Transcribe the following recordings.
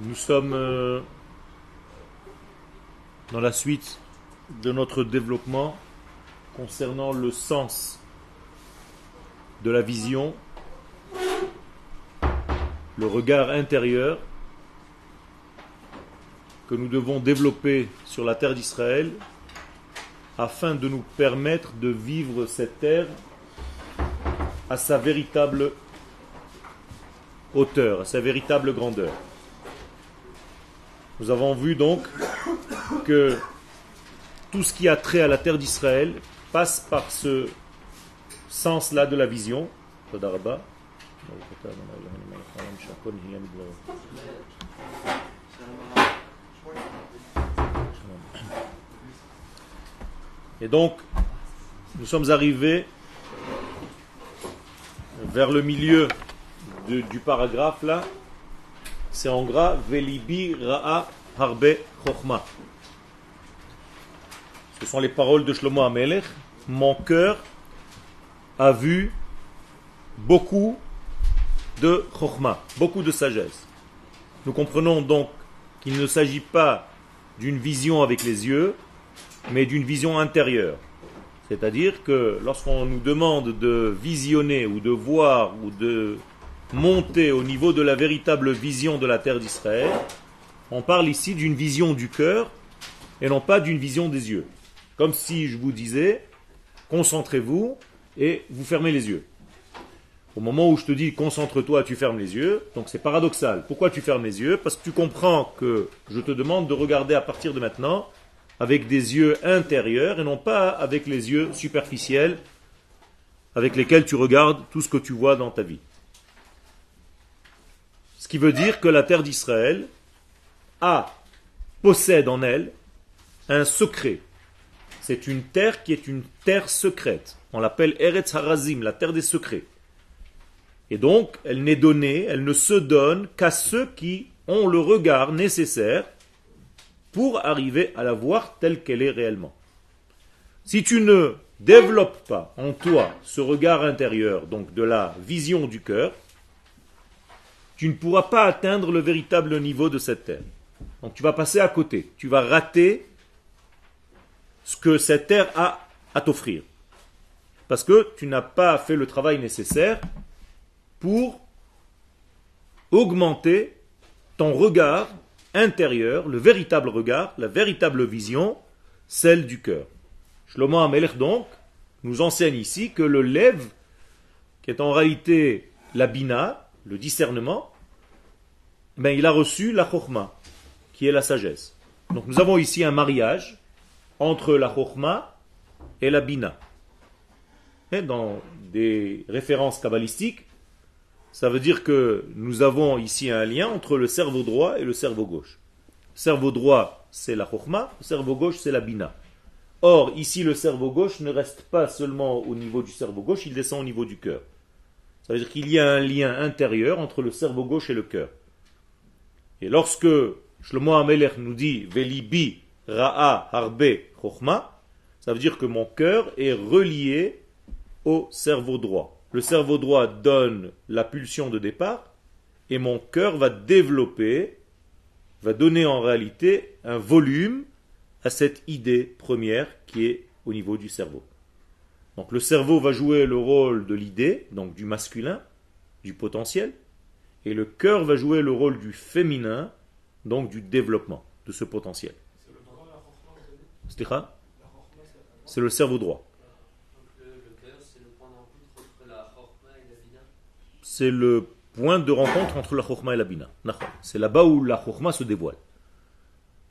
Nous sommes euh, dans la suite de notre développement concernant le sens de la vision, le regard intérieur que nous devons développer sur la terre d'Israël afin de nous permettre de vivre cette terre à sa véritable hauteur, à sa véritable grandeur. Nous avons vu donc que tout ce qui a trait à la terre d'Israël passe par ce sens-là de la vision. Et donc, nous sommes arrivés vers le milieu du paragraphe là. C'est en gras Velibi Ra'a Harbe Chochma. Ce sont les paroles de Shlomo Amelech. Mon cœur a vu beaucoup de Chochma, beaucoup de sagesse. Nous comprenons donc qu'il ne s'agit pas d'une vision avec les yeux, mais d'une vision intérieure. C'est-à-dire que lorsqu'on nous demande de visionner ou de voir ou de monter au niveau de la véritable vision de la terre d'Israël, on parle ici d'une vision du cœur et non pas d'une vision des yeux. Comme si je vous disais, concentrez-vous et vous fermez les yeux. Au moment où je te dis concentre-toi, tu fermes les yeux, donc c'est paradoxal. Pourquoi tu fermes les yeux? Parce que tu comprends que je te demande de regarder à partir de maintenant avec des yeux intérieurs et non pas avec les yeux superficiels avec lesquels tu regardes tout ce que tu vois dans ta vie. Ce qui veut dire que la terre d'Israël a, possède en elle un secret. C'est une terre qui est une terre secrète. On l'appelle Eretz Harazim, la terre des secrets. Et donc, elle n'est donnée, elle ne se donne qu'à ceux qui ont le regard nécessaire pour arriver à la voir telle qu'elle est réellement. Si tu ne développes pas en toi ce regard intérieur, donc de la vision du cœur, tu ne pourras pas atteindre le véritable niveau de cette terre. Donc tu vas passer à côté, tu vas rater ce que cette terre a à t'offrir. Parce que tu n'as pas fait le travail nécessaire pour augmenter ton regard intérieur, le véritable regard, la véritable vision, celle du cœur. Shlomo Amelech donc nous enseigne ici que le lève, qui est en réalité la bina, le discernement, ben il a reçu la chokma, qui est la sagesse. Donc nous avons ici un mariage entre la chokma et la bina. Dans des références kabbalistiques, ça veut dire que nous avons ici un lien entre le cerveau droit et le cerveau gauche. Le cerveau droit, c'est la chokma, le cerveau gauche, c'est la bina. Or, ici, le cerveau gauche ne reste pas seulement au niveau du cerveau gauche, il descend au niveau du cœur. Ça veut dire qu'il y a un lien intérieur entre le cerveau gauche et le cœur. Et lorsque Shlomo Amelech nous dit Velibi Ra'a Harbe Chochma, ça veut dire que mon cœur est relié au cerveau droit. Le cerveau droit donne la pulsion de départ et mon cœur va développer, va donner en réalité un volume à cette idée première qui est au niveau du cerveau. Donc le cerveau va jouer le rôle de l'idée, donc du masculin, du potentiel, et le cœur va jouer le rôle du féminin, donc du développement de ce potentiel. C'est le cerveau droit. c'est le point de rencontre entre la chokma et la bina. C'est là-bas où la chokma se dévoile.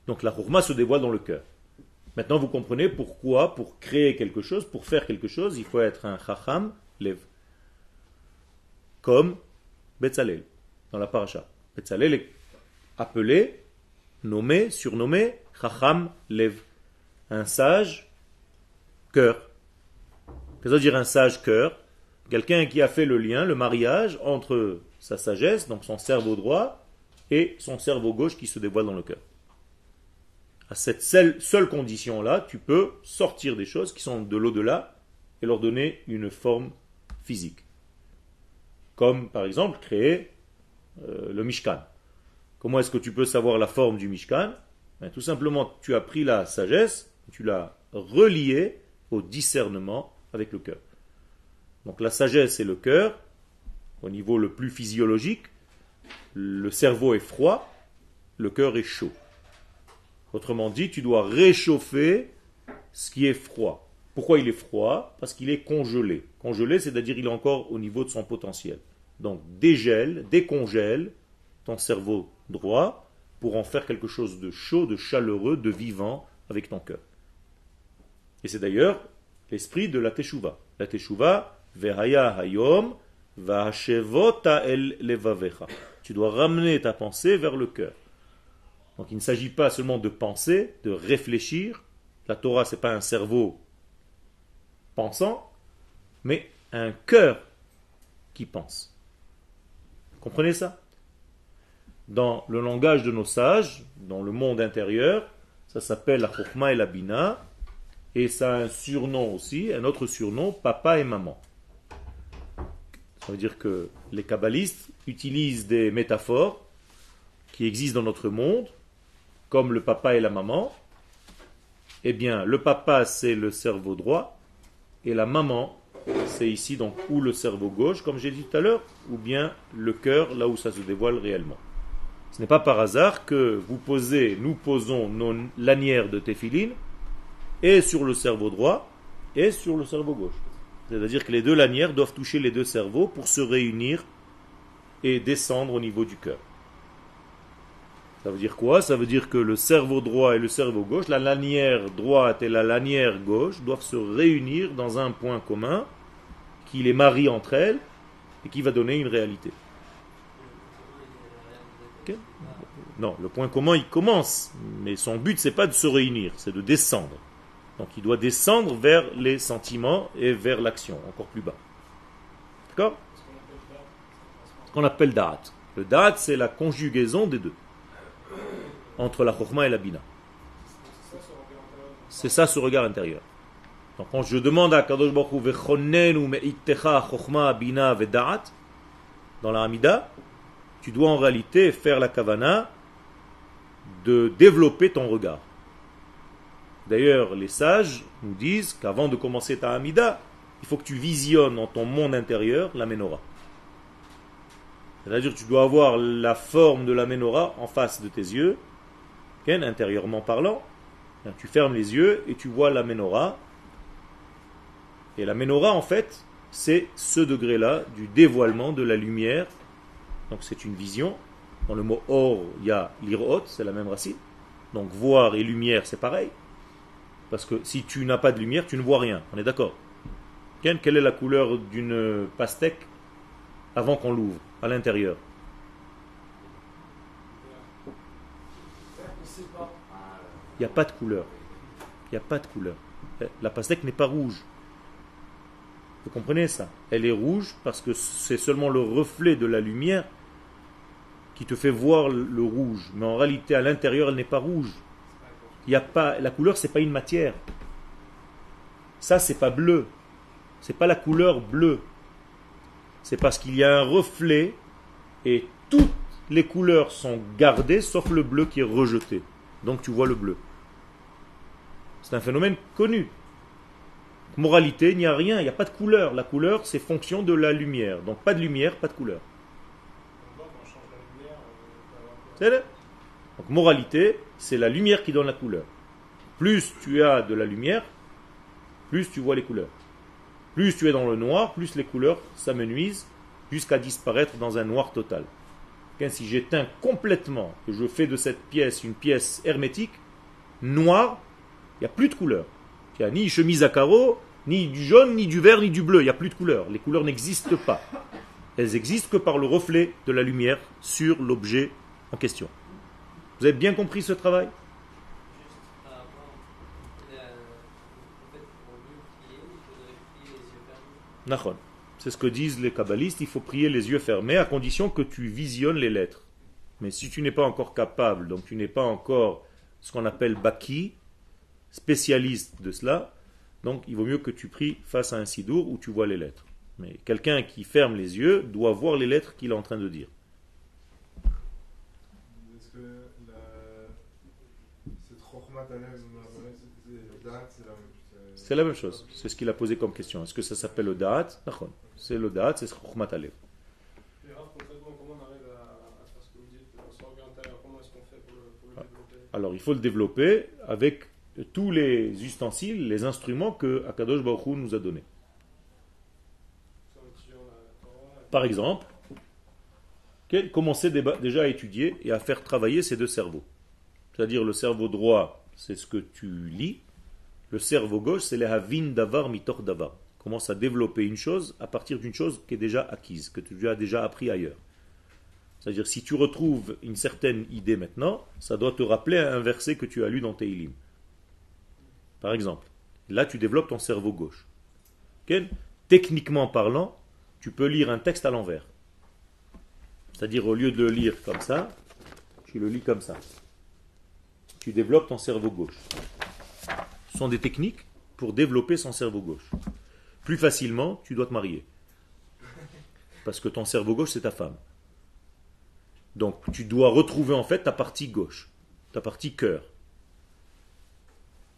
Donc la chokma se dévoile dans le cœur. Maintenant, vous comprenez pourquoi, pour créer quelque chose, pour faire quelque chose, il faut être un chacham lev. Comme Betzalel, dans la paracha. Betzalel est appelé, nommé, surnommé chacham lev. Un sage cœur. Qu'est-ce que veut dire un sage cœur? Quelqu'un qui a fait le lien, le mariage entre sa sagesse, donc son cerveau droit, et son cerveau gauche qui se dévoile dans le cœur. À cette seule, condition-là, tu peux sortir des choses qui sont de l'au-delà et leur donner une forme physique. Comme par exemple créer euh, le Mishkan. Comment est-ce que tu peux savoir la forme du Mishkan? Ben, Tout simplement, tu as pris la sagesse, tu l'as reliée au discernement avec le cœur. Donc la sagesse et le cœur, au niveau le plus physiologique, le cerveau est froid, le cœur est chaud. Autrement dit, tu dois réchauffer ce qui est froid. Pourquoi il est froid? Parce qu'il est congelé. Congelé, c'est-à-dire il est encore au niveau de son potentiel. Donc dégèle, décongèle ton cerveau droit pour en faire quelque chose de chaud, de chaleureux, de vivant avec ton cœur. Et c'est d'ailleurs l'esprit de la Teshuvah. La Teshuvah, Vehaya Hayom, el Levavecha. Tu dois ramener ta pensée vers le cœur. Donc il ne s'agit pas seulement de penser, de réfléchir. La Torah, ce n'est pas un cerveau pensant, mais un cœur qui pense. comprenez ça? Dans le langage de nos sages, dans le monde intérieur, ça s'appelle la Chokhmah et la Bina, et ça a un surnom aussi, un autre surnom, papa et maman. Ça veut dire que les kabbalistes utilisent des métaphores qui existent dans notre monde, comme le papa et la maman. Eh bien, le papa, c'est le cerveau droit, et la maman, c'est ici donc ou le cerveau gauche, comme j'ai dit tout à l'heure, ou bien le cœur, là où ça se dévoile réellement. Ce n'est pas par hasard que vous posez, nous posons nos lanières de téphiline et sur le cerveau droit et sur le cerveau gauche. C'est-à-dire que les deux lanières doivent toucher les deux cerveaux pour se réunir et descendre au niveau du cœur. Ça veut dire quoi? Ça veut dire que le cerveau droit et le cerveau gauche, la lanière droite et la lanière gauche doivent se réunir dans un point commun qui les marie entre elles et qui va donner une réalité. Non, le point commun il commence, mais son but c'est pas de se réunir, c'est de descendre. Donc il doit descendre vers les sentiments et vers l'action, encore plus bas. D'accord? Ce qu'on appelle Da'at. Le Da'at, c'est la conjugaison des deux. Entre la Chokhmah et la Bina. C'est ça ce regard intérieur. Donc quand je demande à Kadosh Baruch Hu, me'ittecha Chokhmah Bina Ve'Da'at, dans la Hamida, tu dois en réalité faire la kavana de développer ton regard. D'ailleurs, les sages nous disent qu'avant de commencer ta Hamida, il faut que tu visionnes dans ton monde intérieur la menorah. C'est-à-dire tu dois avoir la forme de la menorah en face de tes yeux, intérieurement parlant. Tu fermes les yeux et tu vois la menorah. Et la menorah, en fait, c'est ce degré-là du dévoilement de la lumière. Donc c'est une vision. Dans le mot or, il y a l'irot, c'est la même racine. Donc voir et lumière, c'est pareil. Parce que si tu n'as pas de lumière, tu ne vois rien. On est d'accord Quelle est la couleur d'une pastèque avant qu'on l'ouvre, à l'intérieur Il n'y a pas de couleur. Il n'y a pas de couleur. La pastèque n'est pas rouge. Vous comprenez ça? Elle est rouge parce que c'est seulement le reflet de la lumière qui te fait voir le rouge. Mais en réalité, à l'intérieur, elle n'est pas rouge y a pas, la couleur, c'est pas une matière. Ça, c'est pas bleu. C'est pas la couleur bleue. C'est parce qu'il y a un reflet et toutes les couleurs sont gardées sauf le bleu qui est rejeté. Donc tu vois le bleu. C'est un phénomène connu. Moralité, il n'y a rien, il n'y a pas de couleur. La couleur, c'est fonction de la lumière. Donc pas de lumière, pas de couleur. Donc moralité, c'est la lumière qui donne la couleur. Plus tu as de la lumière, plus tu vois les couleurs. Plus tu es dans le noir, plus les couleurs s'amenuisent jusqu'à disparaître dans un noir total. si j'éteins complètement, que je fais de cette pièce une pièce hermétique, noire, il n'y a plus de couleur. Il n'y a ni chemise à carreaux, ni du jaune, ni du vert, ni du bleu. Il n'y a plus de couleur. Les couleurs n'existent pas. Elles existent que par le reflet de la lumière sur l'objet en question. Vous avez bien compris ce travail? C'est ce que disent les kabbalistes, il faut prier les yeux fermés à condition que tu visionnes les lettres. Mais si tu n'es pas encore capable, donc tu n'es pas encore ce qu'on appelle baki, spécialiste de cela, donc il vaut mieux que tu pries face à un sidour où tu vois les lettres. Mais quelqu'un qui ferme les yeux doit voir les lettres qu'il est en train de dire. que la Chokhmat Alev, le Da'at, c'est la même chose. C'est la même chose. C'est ce qu'il a posé comme question. Est-ce que ça s'appelle le Da'at. C'est le Da'at, c'est Alev. Ce qu'on le Ah. Alors il faut le développer avec tous les ustensiles, les instruments que Akadosh Baruch Hu nous a donnés. Par exemple, commencer déjà à étudier et à faire travailler ces deux cerveaux. C'est-à-dire le cerveau droit, c'est ce que tu lis. Le cerveau gauche, c'est les havin davar mitor davar. Commence à développer une chose à partir d'une chose qui est déjà acquise, que tu as déjà appris ailleurs. C'est-à-dire si tu retrouves une certaine idée maintenant, ça doit te rappeler un verset que tu as lu dans tes Ilim. Par exemple, là tu développes ton cerveau gauche. Techniquement parlant, tu peux lire un texte à l'envers. C'est-à-dire au lieu de le lire comme ça, tu le lis comme ça. Tu développes ton cerveau gauche. Sont des techniques pour développer son cerveau gauche. Plus facilement, tu dois te marier. Parce que ton cerveau gauche, c'est ta femme. Donc tu dois retrouver en fait ta partie gauche, ta partie cœur.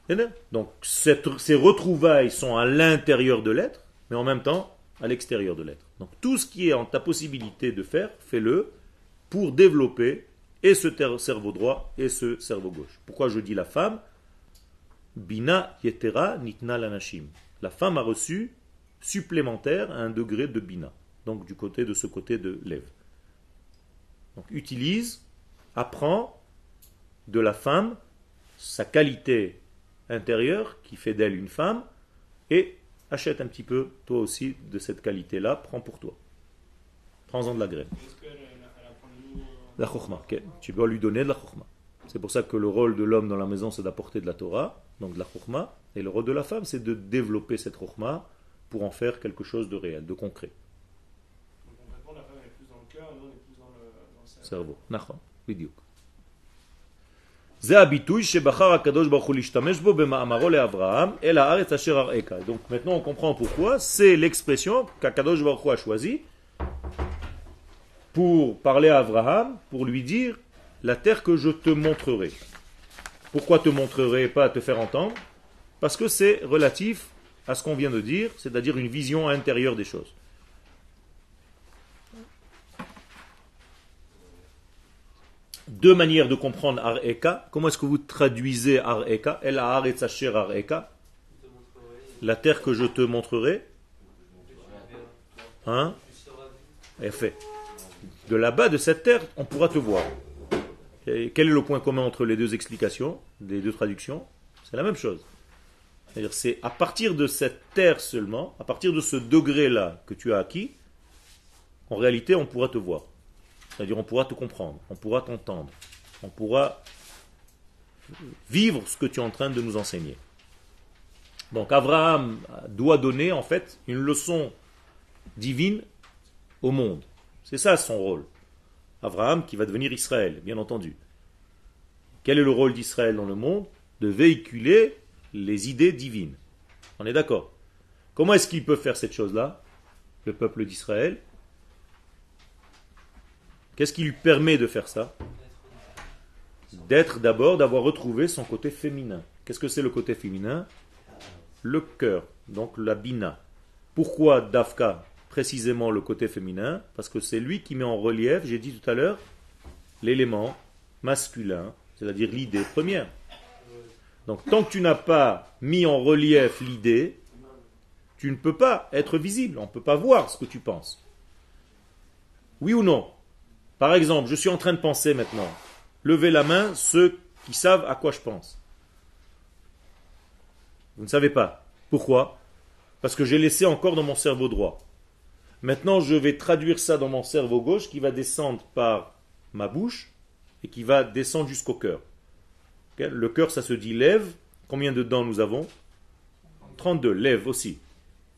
Bien, Donc ces retrouvailles sont à l'intérieur de l'être, mais en même temps à l'extérieur de l'être. Donc tout ce qui est en ta possibilité de faire, fais-le pour développer et ce cerveau droit et ce cerveau gauche. Pourquoi je dis la femme? Bina yetera nitna lanashim. La femme a reçu supplémentaire un degré de bina. Donc du côté de ce côté de lève. Donc utilise, apprends de la femme sa qualité intérieure qui fait d'elle une femme et achète un petit peu toi aussi de cette qualité-là, prends pour toi. Prends-en de la graine. Apprend La chokhmah, ok. tu dois lui donner de la chokhmah. C'est pour ça que le rôle de l'homme dans la maison, c'est d'apporter de la Torah, donc de la chokhmah, et le rôle de la femme, c'est de développer cette chokhmah pour en faire quelque chose de réel, de concret. donc concrètement, la femme elle est plus dans le cœur, nous on est plus dans le, dans le cerveau. cerveau. נכון, בדיוק. זה הביטוי שבחר הקדוש ברוך הוא להשתמש בו במאמרו לאברהם, אל הארץ אשר אראך. Donc maintenant on comprend pourquoi, c'est l'expression qu'Akadosh Baruch Hu a choisi pour parler à Abraham, pour lui dire la terre que je te montrerai. Pourquoi te montrerai et pas te faire entendre? Parce que c'est relatif à ce qu'on vient de dire, c'est-à-dire une vision intérieure des choses. deux manières de comprendre Ar-Eka. Comment est-ce que vous traduisez Ar-Eka El Haaretz Asher Ar-Eka. La terre que je te montrerai. Hein? Fait. De là-bas, de cette terre, on pourra te voir. Quel est le point commun entre les deux explications, les deux traductions? C'est la même chose. C'est-à-dire, c'est à partir de cette terre seulement, à partir de ce degré-là que tu as acquis, en réalité, on pourra te voir. C'est-à-dire on pourra te comprendre, on pourra t'entendre, on pourra vivre ce que tu es en train de nous enseigner. Donc Abraham doit donner en fait une leçon divine au monde. C'est ça son rôle. Abraham qui va devenir Israël, bien entendu. Quel est le rôle d'Israël dans le monde? De véhiculer les idées divines. On est d'accord Comment est-ce qu'il peut faire cette chose-là Le peuple d'Israël? Qu'est-ce qui lui permet de faire ça? D'être d'abord, d'avoir retrouvé son côté féminin. Qu'est-ce que c'est le côté féminin? Le cœur, donc la bina. Pourquoi Dafka? Précisément le côté féminin Parce que c'est lui qui met en relief, j'ai dit tout à l'heure, l'élément masculin, c'est-à-dire l'idée première. Donc tant que tu n'as pas mis en relief l'idée, tu ne peux pas être visible, on ne peut pas voir ce que tu penses. Oui ou non? Par exemple, je suis en train de penser maintenant. Levez la main ceux qui savent à quoi je pense. Vous ne savez pas. Pourquoi? Parce que j'ai laissé encore dans mon cerveau droit. Maintenant, je vais traduire ça dans mon cerveau gauche qui va descendre par ma bouche et qui va descendre jusqu'au cœur. Le cœur, ça se dit lève. Combien de dents nous avons? 32. Lève aussi.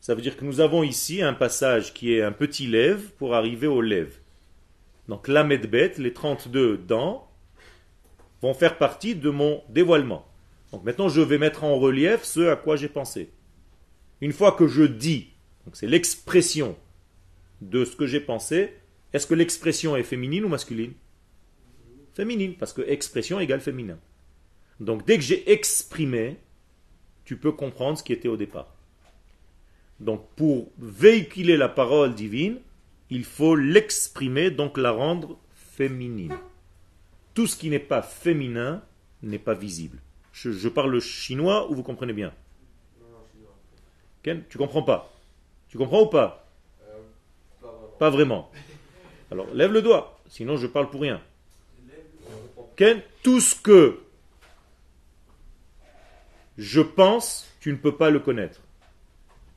Ça veut dire que nous avons ici un passage qui est un petit lève pour arriver au lève. Donc la medbet, les 32 dents, vont faire partie de mon dévoilement. Donc maintenant, je vais mettre en relief ce à quoi j'ai pensé. Une fois que je dis, c'est l'expression de ce que j'ai pensé, est-ce que l'expression est féminine ou masculine? Féminine, parce que expression égale féminin. Donc dès que j'ai exprimé, tu peux comprendre ce qui était au départ. Donc pour véhiculer la parole divine, il faut l'exprimer, donc la rendre féminine. Tout ce qui n'est pas féminin n'est pas visible. Je, parle chinois ou vous comprenez bien? Ken, tu comprends pas? Tu comprends ou pas? Pas vraiment. Alors lève le doigt, sinon je parle pour rien. Ken, tout ce que je pense, tu ne peux pas le connaître.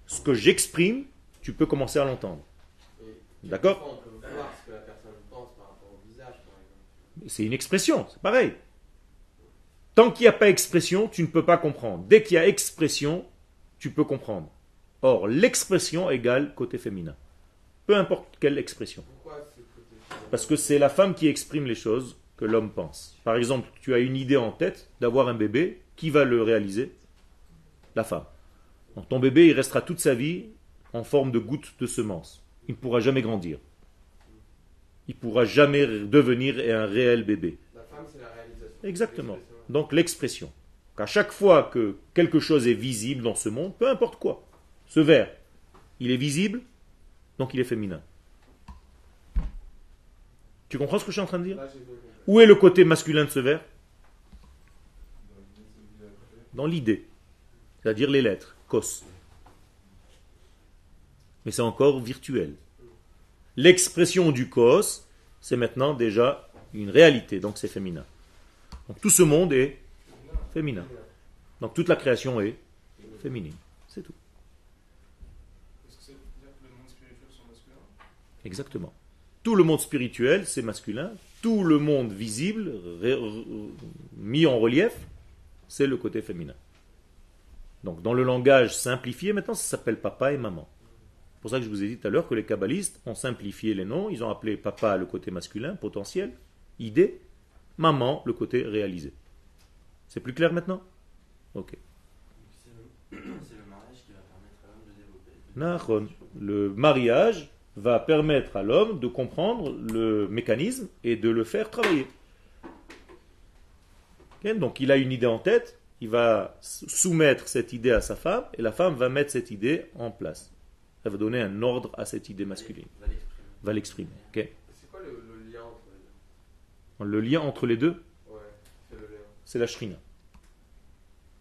Ce que j'exprime, tu peux commencer à l'entendre. D'accord? C'est une expression, c'est pareil. Tant qu'il n'y a pas expression, tu ne peux pas comprendre. Dès qu'il y a expression, tu peux comprendre. Or, l'expression égale côté féminin. Peu importe quelle expression. Parce que c'est la femme qui exprime les choses que l'homme pense. Par exemple, tu as une idée en tête d'avoir un bébé, qui va le réaliser? La femme. Donc ton bébé, il restera toute sa vie en forme de goutte de semence. Il ne pourra jamais grandir. Il ne pourra jamais devenir un réel bébé. La femme, c'est la réalisation. Exactement. Donc l'expression. Qu'à chaque fois que quelque chose est visible dans ce monde, peu importe quoi, ce verre, il est visible, donc il est féminin. Tu comprends ce que je suis en train de dire? Où est le côté masculin de ce verre? Dans l'idée. C'est-à-dire les lettres, cos. Mais c'est encore virtuel. L'expression du cos, c'est maintenant déjà une réalité, donc c'est féminin. Donc tout ce monde est féminin. Donc toute la création est féminine. C'est tout. Est-ce que c'est dire que le monde spirituel sont masculins Exactement. Tout le monde spirituel, c'est masculin. Tout le monde visible, ré- mis en relief, c'est le côté féminin. Donc dans le langage simplifié, maintenant, ça s'appelle papa et maman. C'est pour ça que je vous ai dit tout à l'heure que les kabbalistes ont simplifié les noms. Ils ont appelé papa le côté masculin, potentiel, idée, maman le côté réalisé. C'est plus clair maintenant? Ok. C'est le, mariage qui va permettre à l'homme de développer. Le mariage va permettre à l'homme de comprendre le mécanisme et de le faire travailler. Donc il a une idée en tête, il va soumettre cette idée à sa femme et la femme va mettre cette idée en place. Elle va donner un ordre à cette idée masculine, Va l'exprimer. C'est quoi le, le lien entre les deux? Le lien entre les deux, Ouais, c'est le lien. c'est la shrina.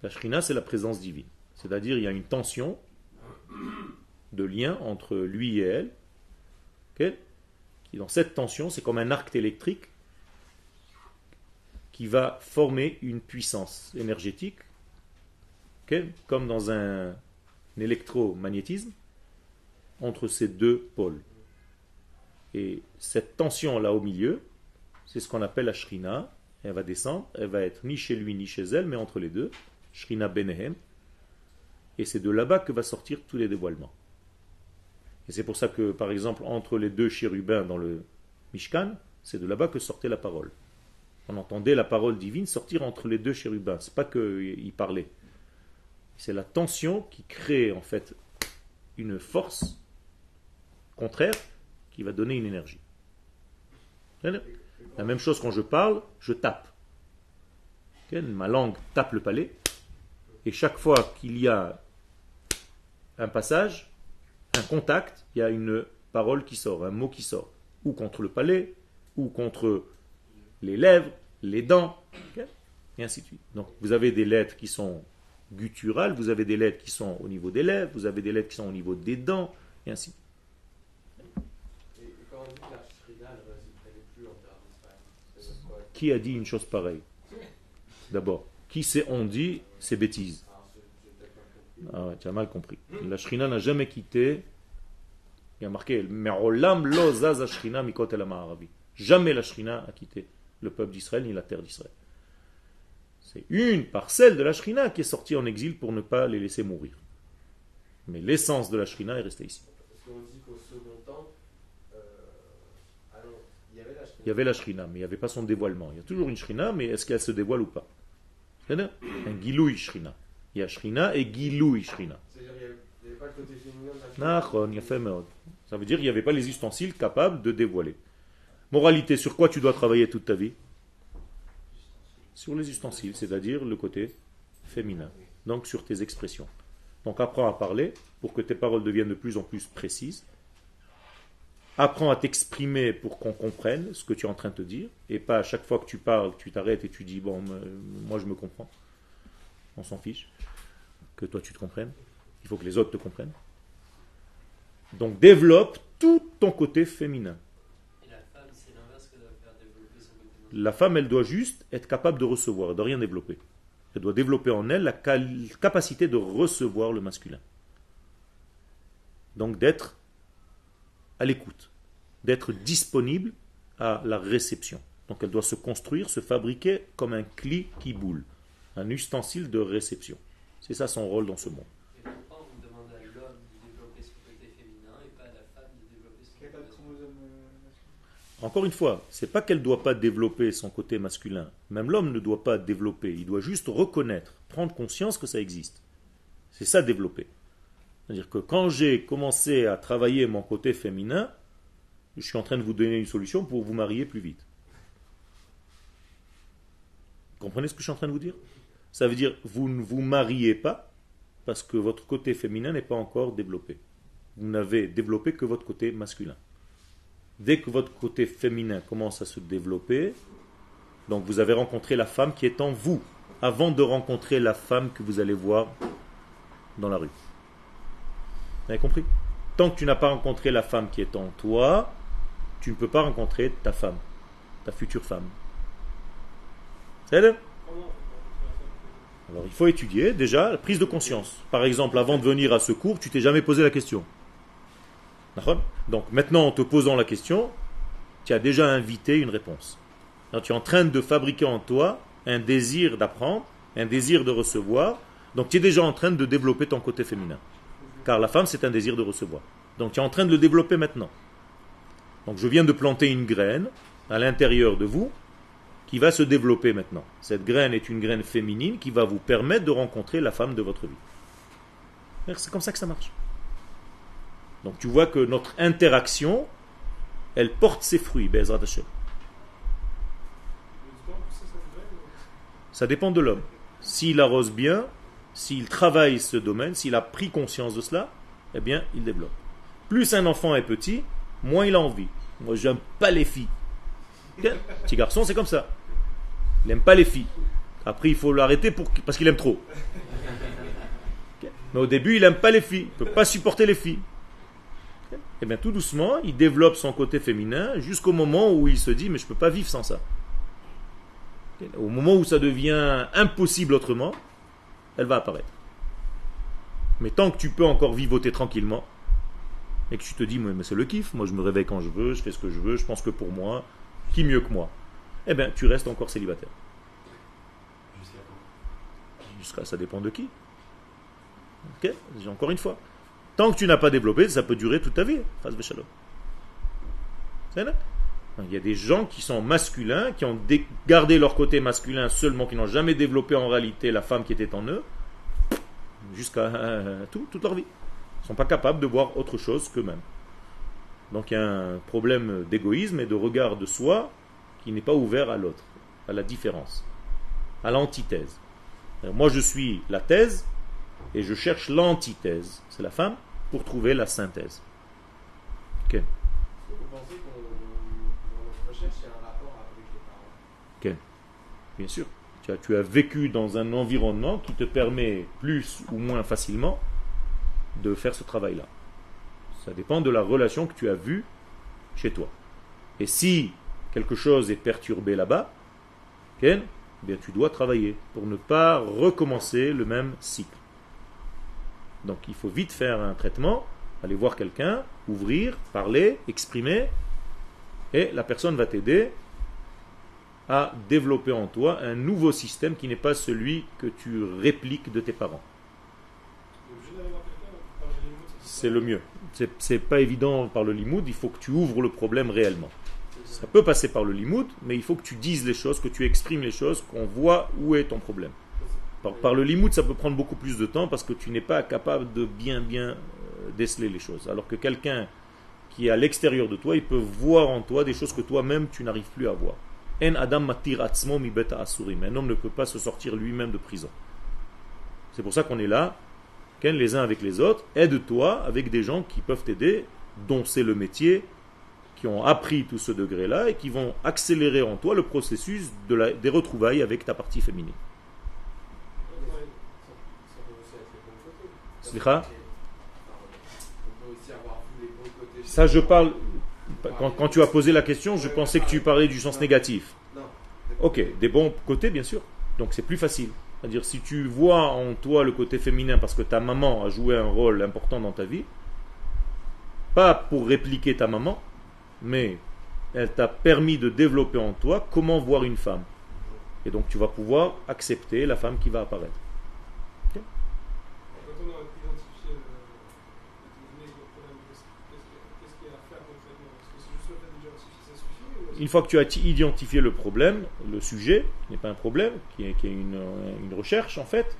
La shrina, c'est la présence divine. C'est-à-dire, il y a une tension de lien entre lui et elle. Qui, dans cette tension, c'est comme un arc électrique qui va former une puissance énergétique, comme dans un, électromagnétisme, entre ces deux pôles. Et cette tension-là au milieu, c'est ce qu'on appelle la shrina, elle va descendre, elle va être ni chez lui ni chez elle, mais entre les deux, Shrina Benehem, et c'est de là-bas que va sortir tous les dévoilements. Et c'est pour ça que, par exemple, entre les deux chérubins dans le Mishkan, c'est de là-bas que sortait la parole. On entendait la parole divine sortir entre les deux chérubins. C'est pas qu'ils parlaient. C'est la tension qui crée en fait une force contraire qui va donner une énergie. La même chose quand je parle, je tape. Ma langue tape le palais. Et chaque fois qu'il y a un passage, un contact, il y a une parole qui sort, un mot qui sort. Ou contre le palais, ou contre les lèvres, les dents, et ainsi de suite. Donc vous avez des lettres qui sont gutturales, vous avez des lettres qui sont au niveau des lèvres, vous avez des lettres qui sont au niveau des dents, et ainsi de suite. Quoi? Qui a dit une chose pareille? D'abord, qui c'est on dit, c'est bêtise. Alors, j'ai j'ai peut-être mal compris. Ah ouais, tu as mal compris. La Shrina n'a jamais quitté. Il y a marqué Me'olam lo zaz Shrina mikot el. Jamais la Shrina a quitté le peuple d'Israël ni la terre d'Israël. C'est une parcelle de la Shrina qui est sortie en exil pour ne pas les laisser mourir. Mais l'essence de la Shrina est restée ici. Parce dit qu'au second temps, euh, ah il y avait la shrina. Il y avait la Shrina, mais il n'y avait pas son dévoilement. Il y a toujours une Shrina, mais est-ce qu'elle se dévoile ou pas? Un Giloui Shrina. Il y a Shrina et Giloui Shrina. Ça veut dire qu'il n'y avait pas les ustensiles capables de dévoiler. Moralité, sur quoi tu dois travailler toute ta vie? Sur les ustensiles, c'est-à-dire le côté féminin. Donc sur tes expressions. Donc apprends à parler pour que tes paroles deviennent de plus en plus précises. Apprends à t'exprimer pour qu'on comprenne ce que tu es en train de te dire. Et pas à chaque fois que tu parles, tu t'arrêtes et tu dis, bon, moi je me comprends. On s'en fiche. Que toi tu te comprennes. Il faut que les autres te comprennent. Donc développe tout ton côté féminin. Et la femme, c'est l'inverse que doit faire développer son côté masculin. La femme, elle doit juste être capable de recevoir, doit rien développer. Elle doit développer en elle la capacité de recevoir le masculin. Donc d'être à l'écoute, d'être disponible à la réception. Donc elle doit se construire, se fabriquer comme un cli qui boule, un ustensile de réception. C'est ça son rôle dans ce monde. Et pourquoi on demande à l'homme de développer son côté féminin et pas à la femme de développer son Il n'y a pas côté de masculin chromosome masculin? Encore une fois, c'est pas qu'elle ne doit pas développer son côté masculin. Même l'homme ne doit pas développer. Il doit juste reconnaître, prendre conscience que ça existe. C'est ça développer. C'est-à-dire que quand j'ai commencé à travailler mon côté féminin, je suis en train de vous donner une solution pour vous marier plus vite. Vous comprenez ce que je suis en train de vous dire? Ça veut dire vous ne vous mariez pas parce que votre côté féminin n'est pas encore développé. Vous n'avez développé que votre côté masculin. Dès que votre côté féminin commence à se développer, donc vous avez rencontré la femme qui est en vous, avant de rencontrer la femme que vous allez voir dans la rue. Vous avez compris? Tant que tu n'as pas rencontré la femme qui est en toi, tu ne peux pas rencontrer ta femme, ta future femme. C'est elle Comment on fait pour rencontrer la femme Alors il faut étudier déjà la prise de conscience. Par exemple, avant de venir à ce cours, tu t'es jamais posé la question. Donc maintenant, en te posant la question, tu as déjà invité une réponse. Tu es en train de fabriquer en toi un désir d'apprendre, un désir de recevoir. Donc tu es déjà en train de développer ton côté féminin. Car la femme, c'est un désir de recevoir. Donc tu es en train de le développer maintenant. Donc je viens de planter une graine à l'intérieur de vous qui va se développer maintenant. Cette graine est une graine féminine qui va vous permettre de rencontrer la femme de votre vie. C'est comme ça que ça marche. Donc tu vois que notre interaction, elle porte ses fruits, pour ça, dépend de l'homme. S'il arrose bien, s'il travaille ce domaine, s'il a pris conscience de cela, eh bien, il développe. Plus un enfant est petit, moins il a envie. Moi, j'aime pas les filles. Petit garçon, c'est comme ça. Il n'aime pas les filles. Après, il faut l'arrêter parce qu'il aime trop. Mais au début, il n'aime pas les filles. Il ne peut pas supporter les filles. Et bien, tout doucement, il développe son côté féminin jusqu'au moment où il se dit, mais je ne peux pas vivre sans ça. Au moment où ça devient impossible autrement, elle va apparaître. Mais tant que tu peux encore vivoter tranquillement, et que tu te dis, mais c'est le kiff, moi je me réveille quand je veux, je fais ce que je veux, je pense que pour moi, qui mieux que moi? Eh bien, tu restes encore célibataire. Jusqu'à quand? Jusqu'à ça dépend de qui. Ok Encore une fois. Tant que tu n'as pas développé, ça peut durer toute ta vie. V'shalom. C'est là Il y a des gens qui sont masculins, qui ont dé- gardé leur côté masculin seulement, qui n'ont jamais développé en réalité la femme qui était en eux, jusqu'à euh, tout, toute leur vie. Ils ne sont pas capables de voir autre chose qu'eux-mêmes. Donc il y a un problème d'égoïsme et de regard de soi qui n'est pas ouvert à l'autre, à la différence, à l'antithèse. Moi je suis la thèse et je cherche l'antithèse, c'est la femme, pour trouver la synthèse. Ok. Est-ce que vous pensez qu'on notre recherche, a un rapport avec les parents? Bien sûr. Tu as, tu as vécu dans un environnement qui te permet plus ou moins facilement de faire ce travail-là. Ça dépend de la relation que tu as vue chez toi. Et si quelque chose est perturbé là-bas, eh bien tu dois travailler pour ne pas recommencer le même cycle. Donc il faut vite faire un traitement, aller voir quelqu'un, ouvrir, parler, exprimer, et la personne va t'aider à développer en toi un nouveau système qui n'est pas celui que tu répliques de tes parents. C'est le mieux. C'est pas évident par le limoud, il faut que tu ouvres le problème réellement. Ça peut passer par le limoud, mais il faut que tu dises les choses, que tu exprimes les choses, qu'on voit où est ton problème. Par, le limoud, ça peut prendre beaucoup plus de temps parce que tu n'es pas capable de bien bien euh, déceler les choses. Alors que quelqu'un qui est à l'extérieur de toi, il peut voir en toi des choses que toi-même tu n'arrives plus à voir. En adam. Un homme ne peut pas se sortir lui-même de prison. C'est pour ça qu'on est là, les uns avec les autres. Aide-toi avec des gens qui peuvent t'aider, dont c'est le métier, ont appris tout ce degré-là et qui vont accélérer en toi le processus de la- des retrouvailles avec ta partie féminine. Ça je parle. Quand, quand tu as posé la question, je pensais que tu parlais du sens négatif. Ok, des bons côtés, bien sûr. Donc c'est plus facile. C'est-à-dire, si tu vois en toi le côté féminin parce que ta maman a joué un rôle important dans ta vie, pas pour répliquer ta maman, mais elle t'a permis de développer en toi comment voir une femme. Et donc tu vas pouvoir accepter la femme qui va apparaître. Quand on a identifié le, le le problème, qu'est-ce qu'est-ce qu'il y a- qu'est-ce qu'il y a à faire concrètement? Est-ce que c'est juste le fait d'identifier, ça suffit ou est-ce Une fois que tu as identifié le problème, le sujet, qui n'est pas un problème, qui est, qui est une, une recherche en fait,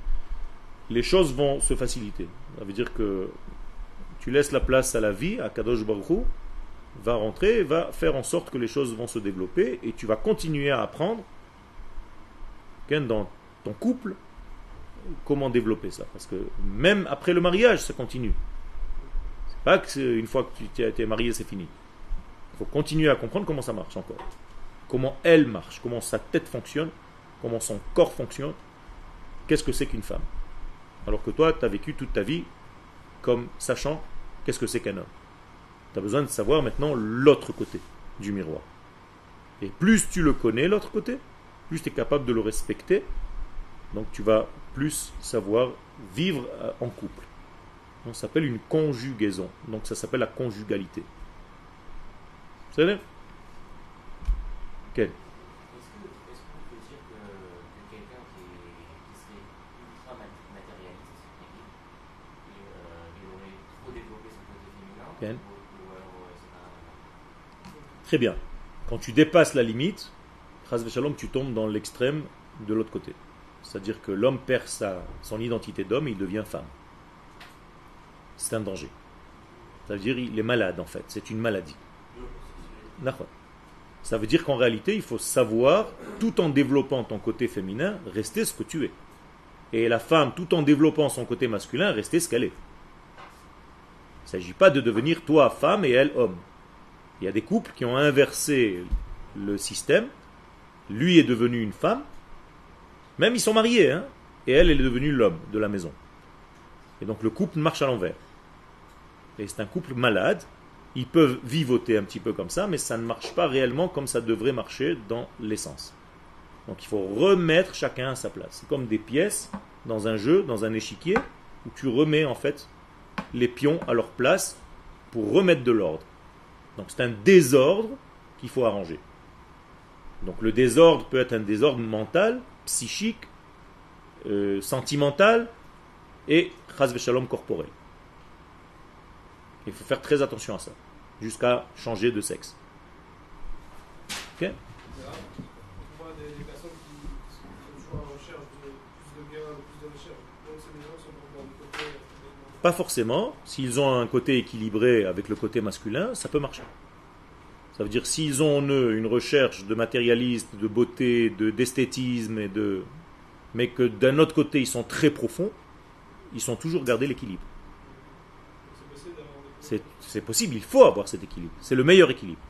les choses vont se faciliter. Ça veut dire que tu laisses la place à la vie, à Kadosh Baruch Hu, va rentrer, va faire en sorte que les choses vont se développer et tu vas continuer à apprendre dans ton couple comment développer ça. Parce que même après le mariage, ça continue. C'est pas que c'est- une fois que tu t'es- t'es marié, c'est fini. Il faut continuer à comprendre comment ça marche encore. Comment elle marche, comment sa tête fonctionne, comment son corps fonctionne. Qu'est-ce que c'est qu'une femme? Alors que toi, tu as vécu toute ta vie comme sachant qu'est-ce que c'est qu'un homme. Tu as besoin de savoir maintenant l'autre côté du miroir. Et plus tu le connais, l'autre côté, plus tu es capable de le respecter. Donc tu vas plus savoir vivre euh, en couple. Ça s'appelle une conjugaison. Donc ça s'appelle la conjugalité. C'est vrai Quel Est-ce Très bien. Quand tu dépasses la limite, tu tombes dans l'extrême de l'autre côté. C'est-à-dire que l'homme perd sa, son identité d'homme et il devient femme. C'est un danger. Ça veut dire qu'il est malade en fait. C'est une maladie. Ça veut dire qu'en réalité, il faut savoir, tout en développant ton côté féminin, rester ce que tu es. Et la femme, tout en développant son côté masculin, rester ce qu'elle est. Il ne s'agit pas de devenir toi femme et elle homme. Il y a des couples qui ont inversé le système. Lui est devenu une femme. Même ils sont mariés, hein, et elle, elle est devenue l'homme de la maison. Et donc le couple marche à l'envers. Et c'est un couple malade. Ils peuvent vivoter un petit peu comme ça, mais ça ne marche pas réellement comme ça devrait marcher dans l'essence. Donc il faut remettre chacun à sa place. C'est comme des pièces dans un jeu, dans un échiquier, où tu remets en fait les pions à leur place pour remettre de l'ordre. Donc c'est un désordre qu'il faut arranger. Donc le désordre peut être un désordre mental, psychique, euh, sentimental et shalom corporel. Il faut faire très attention à ça, jusqu'à changer de sexe etc. On voit des, des personnes qui sont toujours en recherche de plus de gains, de plus de recherche. Donc c'est des gens qui sont dans le côté. euh, Pas forcément. S'ils ont un côté équilibré avec le côté masculin, ça peut marcher. Ça veut dire s'ils ont en eux une recherche de matérialiste, de beauté, de d'esthétisme et de mais que d'un autre côté ils sont très profonds, ils sont toujours gardés l'équilibre. C'est possible, il faut avoir cet équilibre. C'est le meilleur équilibre.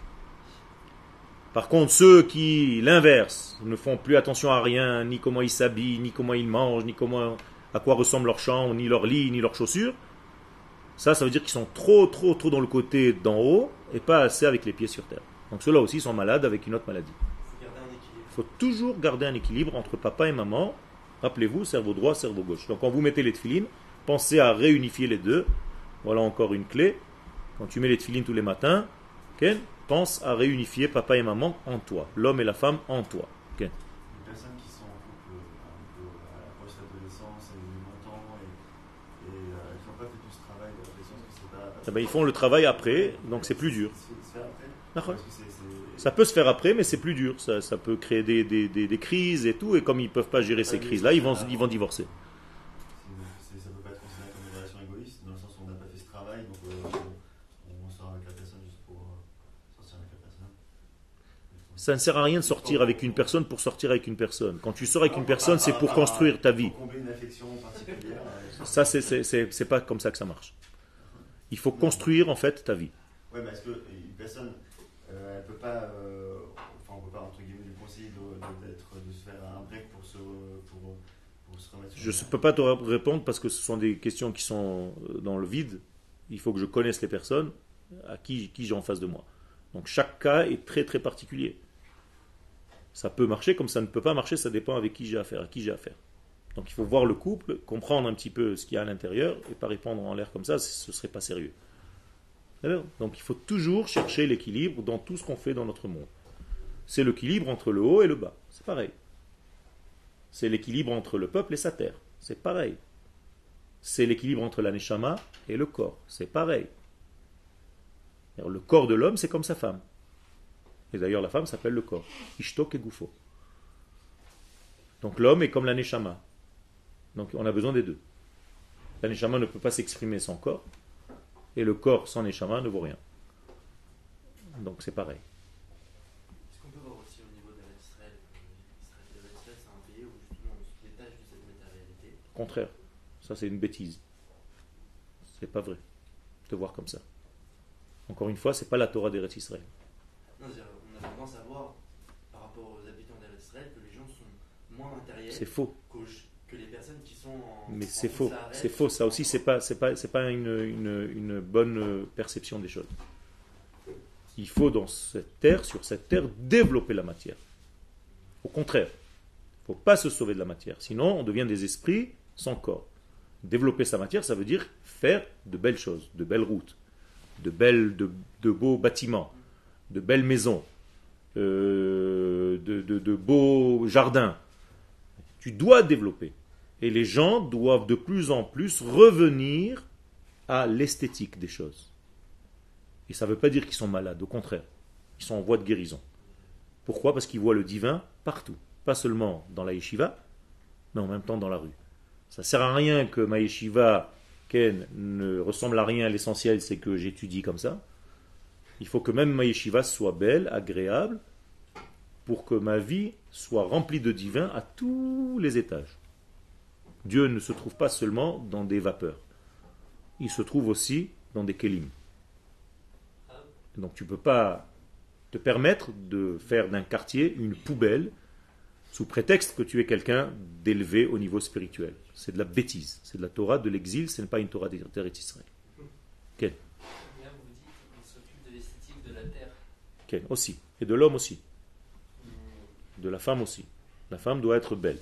Par contre, ceux qui l'inverse, ne font plus attention à rien, ni comment ils s'habillent, ni comment ils mangent, ni comment à quoi ressemble leur chambre, ni leur lit, ni leurs chaussures, ça, ça veut dire qu'ils sont trop, trop, trop dans le côté d'en haut et pas assez avec les pieds sur terre. Donc ceux-là aussi sont malades avec une autre maladie. Il faut toujours garder un équilibre entre papa et maman. Rappelez-vous, cerveau droit, cerveau gauche. Donc quand vous mettez les tefilines, pensez à réunifier les deux. Voilà encore une clé. Quand tu mets les tefilines tous les matins, Ken, pense à réunifier papa et maman en toi. L'homme et la femme en toi. Les personnes qui sont en couple un peu à la post-adolescence et longtemps et, et euh, qui n'ont pas fait tout ce travail d'adolescence, que c'est pas. Eh ben, ils font le travail après, donc c'est plus dur. Ça peut se faire après, mais c'est plus dur. Ça, ça peut créer des, des- des- des crises et tout. Et comme ils ne peuvent pas gérer ces crises-là, ils vont, ils vont divorcer. ça peut pas être considéré comme une relation égoïste, dans le sens où on n'a pas fait ce travail, donc on, on sort avec la personne juste pour sortir avec la personne. Ça ne sert à rien de sortir avec une personne pour sortir avec une personne. Quand tu sors avec une personne, c'est pour construire ta vie. Euh, Ça, c'est pas comme ça que ça marche. Il faut construire en fait ta vie. Ouais, mais est-ce qu'une personne, euh, elle peut pas, euh, enfin, on peut pas entre guillemets lui conseiller de, de- se faire un break pour se, pour, pour se remettre. Je ne peux pas te répondre parce que ce sont des questions qui sont euh, dans le vide. Il faut que je connaisse les personnes à qui, qui j'ai en face de moi. Donc chaque cas est très très particulier. Ça peut marcher comme ça ne peut pas marcher, ça dépend avec qui j'ai affaire, à qui j'ai affaire. Donc il faut voir le couple, comprendre un petit peu ce qu'il y a à l'intérieur et pas répondre en l'air comme ça, ce ne serait pas sérieux. Donc il faut toujours chercher l'équilibre dans tout ce qu'on fait dans notre monde. C'est l'équilibre entre le haut et le bas. C'est pareil. C'est l'équilibre entre le peuple et sa terre. C'est pareil. C'est l'équilibre entre la neshama et le corps. C'est pareil. Le corps de l'homme, c'est comme sa femme. Et d'ailleurs, la femme s'appelle le corps. Ishtok et Goufo. Donc l'homme est comme la neshama. Donc on a besoin des deux. La neshama ne peut pas s'exprimer sans corps. Et le corps sans neshama ne vaut rien. Donc c'est pareil. Est-ce qu'on peut voir aussi au niveau d'Eretz Israël euh, Israël, Eretz Israël, c'est un pays où justement on se détache de cette matérialité? Contraire, ça c'est une bêtise. C'est pas vrai de voir comme ça. Encore une fois, c'est pas la Torah d'Eretz Israël. Non, on a tendance à voir, par rapport aux habitants d'Eretz Israël, que les gens sont moins matériels C'est faux. qu'aux- que les personnes qui Mais c'est faux. C'est faux. Ça aussi, c'est pas, c'est pas, c'est pas une, bonne perception des choses. Il faut dans cette terre, sur cette terre, développer la matière. Au contraire, il ne faut pas se sauver de la matière. Sinon, on devient des esprits sans corps. Développer sa matière, ça veut dire faire de belles choses, de belles routes, de belles, de, beaux bâtiments, de belles maisons, euh, de beaux jardins. Tu dois développer. Et les gens doivent de plus en plus revenir à l'esthétique des choses. Et ça ne veut pas dire qu'ils sont malades, au contraire. Ils sont en voie de guérison. Pourquoi? Parce qu'ils voient le divin partout. Pas seulement dans la yeshiva, mais en même temps dans la rue. Ça sert à rien que ma yeshiva, Ken, ne ressemble à rien. L'essentiel, c'est que j'étudie comme ça. Il faut que même ma yeshiva soit belle, agréable, pour que ma vie soit remplie de divin à tous les étages. Dieu ne se trouve pas seulement dans des vapeurs. Il se trouve aussi dans des kélim. Donc tu ne peux pas te permettre de faire d'un quartier une poubelle sous prétexte que tu es quelqu'un d'élevé au niveau spirituel. C'est de la bêtise. C'est de la Torah de l'exil, ce n'est pas une Torah d'Eretz Israël. Dites qu'il s'occupe de l'esthétique de la terre. Ok, aussi. Et de l'homme aussi. De la femme aussi. La femme doit être belle.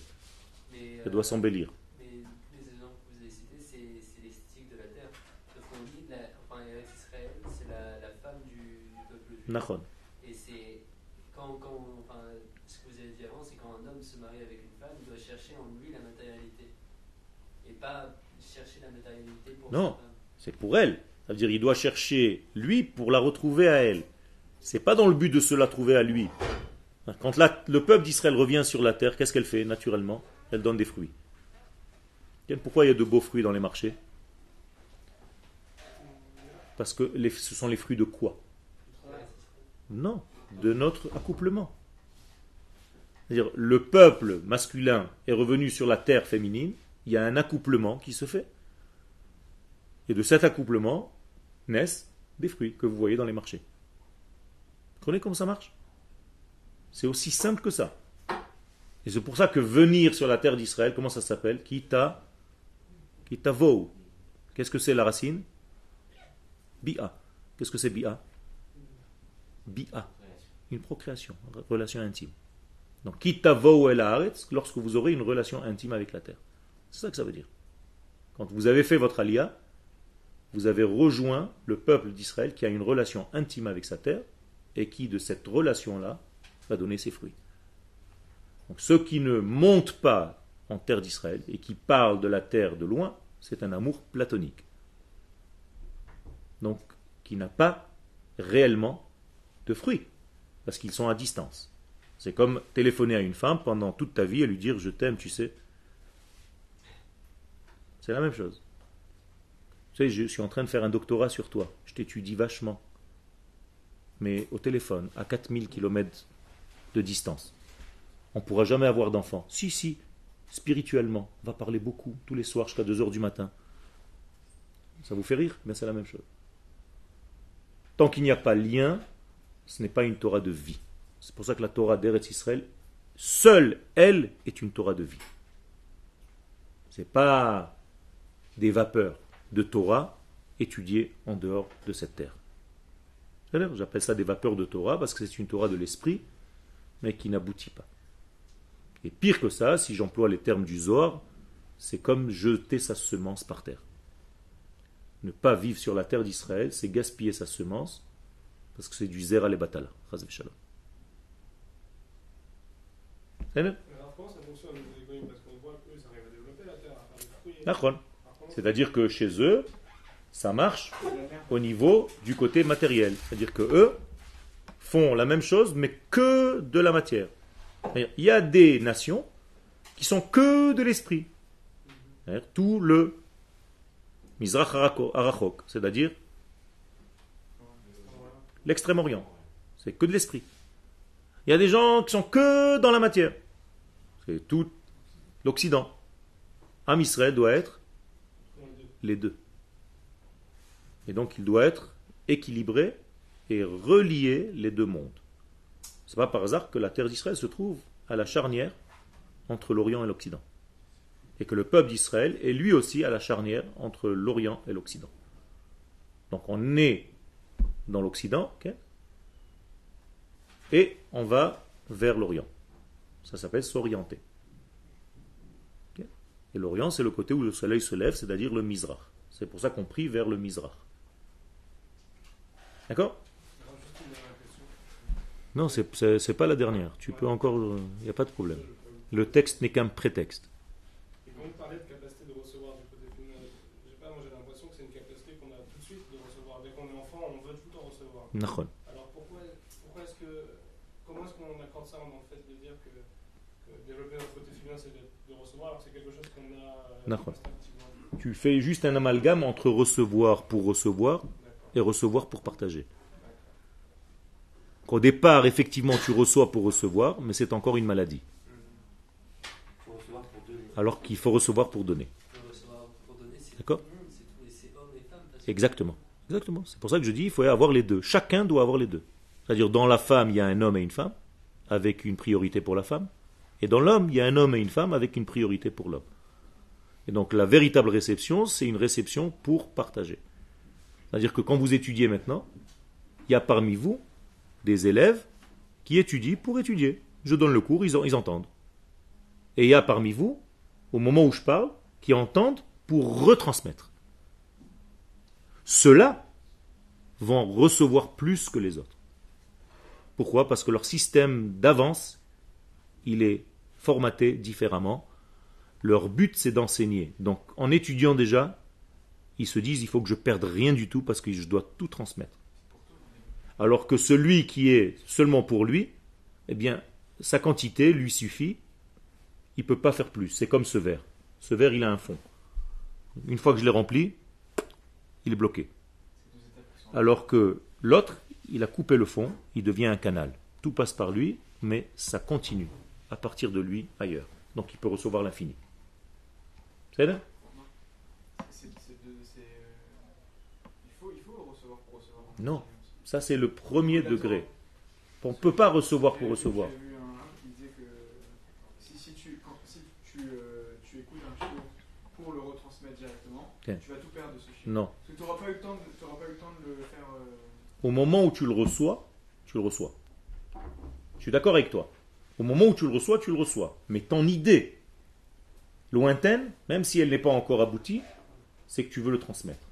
Elle doit s'embellir. mais les exemples que vous avez cités, c'est c'est l'esthétique de la terre. Sauf qu'on dit, la, enfin, Eretz Israël, c'est la, la femme du, Et c'est quand, quand, enfin, ce que vous avez dit avant, c'est quand un homme se marie avec une femme, il doit chercher en lui la matérialité. Et pas chercher la matérialité pour Non. C'est pour elle. Ça veut dire il doit chercher lui pour la retrouver à elle. C'est pas dans le but de se la trouver à lui. Quand la- le peuple d'Israël revient sur la terre, qu'est-ce qu'elle fait naturellement? Elle donne des fruits. Pourquoi il y a de beaux fruits dans les marchés? Parce que les- ce sont les fruits de quoi? Non, de notre accouplement. C'est-à-dire, le peuple masculin est revenu sur la terre féminine, il y a un accouplement qui se fait. Et de cet accouplement naissent des fruits que vous voyez dans les marchés. Vous comprenez comment ça marche? C'est aussi simple que ça. Et c'est pour ça que venir sur la terre d'Israël, comment ça s'appelle? Kita, Kitavo. Qu'est-ce que c'est la racine? Bia. Qu'est-ce que c'est Bia? Bia. Une procréation, relation intime. Donc, Kitavo el haaretz, lorsque vous aurez une relation intime avec la terre. C'est ça que ça veut dire. Quand vous avez fait votre alia, vous avez rejoint le peuple d'Israël qui a une relation intime avec sa terre et qui, de cette relation-là, va donner ses fruits. Donc, ceux qui ne montent pas en terre d'Israël et qui parlent de la terre de loin, c'est un amour platonique. Donc, qui n'a pas réellement de fruits, parce qu'ils sont à distance. C'est comme téléphoner à une femme pendant toute ta vie et lui dire je t'aime, tu sais. C'est la même chose. Tu sais, je suis en train de faire un doctorat sur toi. Je t'étudie vachement. Mais au téléphone, à 4000 km de distance. On ne pourra jamais avoir d'enfant. Si, si, spirituellement, on va parler beaucoup, tous les soirs jusqu'à 2h du matin. Ça vous fait rire Mais c'est la même chose. Tant qu'il n'y a pas lien, ce n'est pas une Torah de vie. C'est pour ça que la Torah d'Eretz Israël, seule elle, est une Torah de vie. Ce n'est pas des vapeurs de Torah étudiées en dehors de cette terre. J'appelle ça des vapeurs de Torah parce que c'est une Torah de l'esprit, mais qui n'aboutit pas. Et pire que ça, si j'emploie les termes du Zohar, c'est comme jeter sa semence par terre. Ne pas vivre sur la terre d'Israël, c'est gaspiller sa semence, parce que c'est du zera le batala. C'est-à-dire que chez eux, ça marche au niveau du côté matériel. C'est-à-dire que eux font la même chose, mais que de la matière. Il y a des nations qui sont que de l'esprit. C'est-à-dire Tout le Mizrach Harachok, c'est-à-dire l'extrême-orient. C'est que de l'esprit. Il y a des gens qui sont que dans la matière. C'est tout l'Occident. Am Israël doit être Dans les deux. les deux. Et donc il doit être équilibré et relier les deux mondes. C'est pas par hasard que la terre d'Israël se trouve à la charnière entre l'Orient et l'Occident. Et que le peuple d'Israël est lui aussi à la charnière entre l'Orient et l'Occident. Donc on est dans l'Occident, ok et on va vers l'Orient. Ça s'appelle s'orienter. Et l'Orient, c'est le côté où le soleil se lève, c'est-à-dire le Mizrach. C'est pour ça qu'on prie vers le Mizrach. D'accord? Non, c'est- c'est pas la dernière. Tu peux encore. Il n'y a pas de problème. Le texte n'est qu'un prétexte. Et de recevoir du côté féminin, je sais pas, moi j'ai l'impression que c'est une capacité qu'on a tout de suite de recevoir. Dès qu'on est enfant, on veut tout Alors pourquoi, pourquoi est-ce que, comment est-ce qu'on accorde ça dans le fait de dire que, que développer notre côté féminin c'est de, de recevoir alors que c'est quelque chose qu'on a euh, D'accord. instinctivement Tu fais juste un amalgame entre recevoir pour recevoir et recevoir pour partager. Qu'au départ, effectivement, tu reçois pour recevoir, mais c'est encore une maladie. Alors qu'il faut recevoir pour donner. D'accord. Exactement. Exactement. C'est pour ça que je dis il faut avoir les deux. Chacun doit avoir les deux. C'est-à-dire, dans la femme, il y a un homme et une femme, avec une priorité pour la femme. Et dans l'homme, il y a un homme et une femme, avec une priorité pour l'homme. Et donc, la véritable réception, c'est une réception pour partager. C'est-à-dire que quand vous étudiez maintenant, il y a parmi vous des élèves qui étudient pour étudier. Je donne le cours, ils, ils entendent. Et il y a parmi vous, au moment où je parle, qui entendent pour retransmettre. Ceux-là vont recevoir plus que les autres. Pourquoi? Parce que leur système d'avance, il est formaté différemment. Leur but, c'est d'enseigner. Donc, en étudiant déjà, ils se disent, il faut que je perde rien du tout parce que je dois tout transmettre. Alors que celui qui est seulement pour lui, eh bien, sa quantité lui suffit. Il ne peut pas faire plus. C'est comme ce verre. Ce verre, il a un fond. Une fois que je l'ai rempli, il est bloqué. Alors que l'autre, il a coupé le fond, il devient un canal. Tout passe par lui, mais ça continue à partir de lui ailleurs. Donc il peut recevoir l'infini. C'est là? Non. Ça, c'est le premier degré. On ne peut pas recevoir pour recevoir. J'ai vu un qui disait que si, si tu, quand, si tu, tu écoutes un chiot pour le retransmettre directement, Ok. tu vas tout perdre de ce chiot. Non. N'auras pas, eu le temps de- le faire. euh, Au moment où tu le reçois, tu le reçois. Je suis d'accord avec toi. Au moment où tu le reçois, tu le reçois. Mais ton idée lointaine, même si elle n'est pas encore aboutie, c'est que tu veux le transmettre.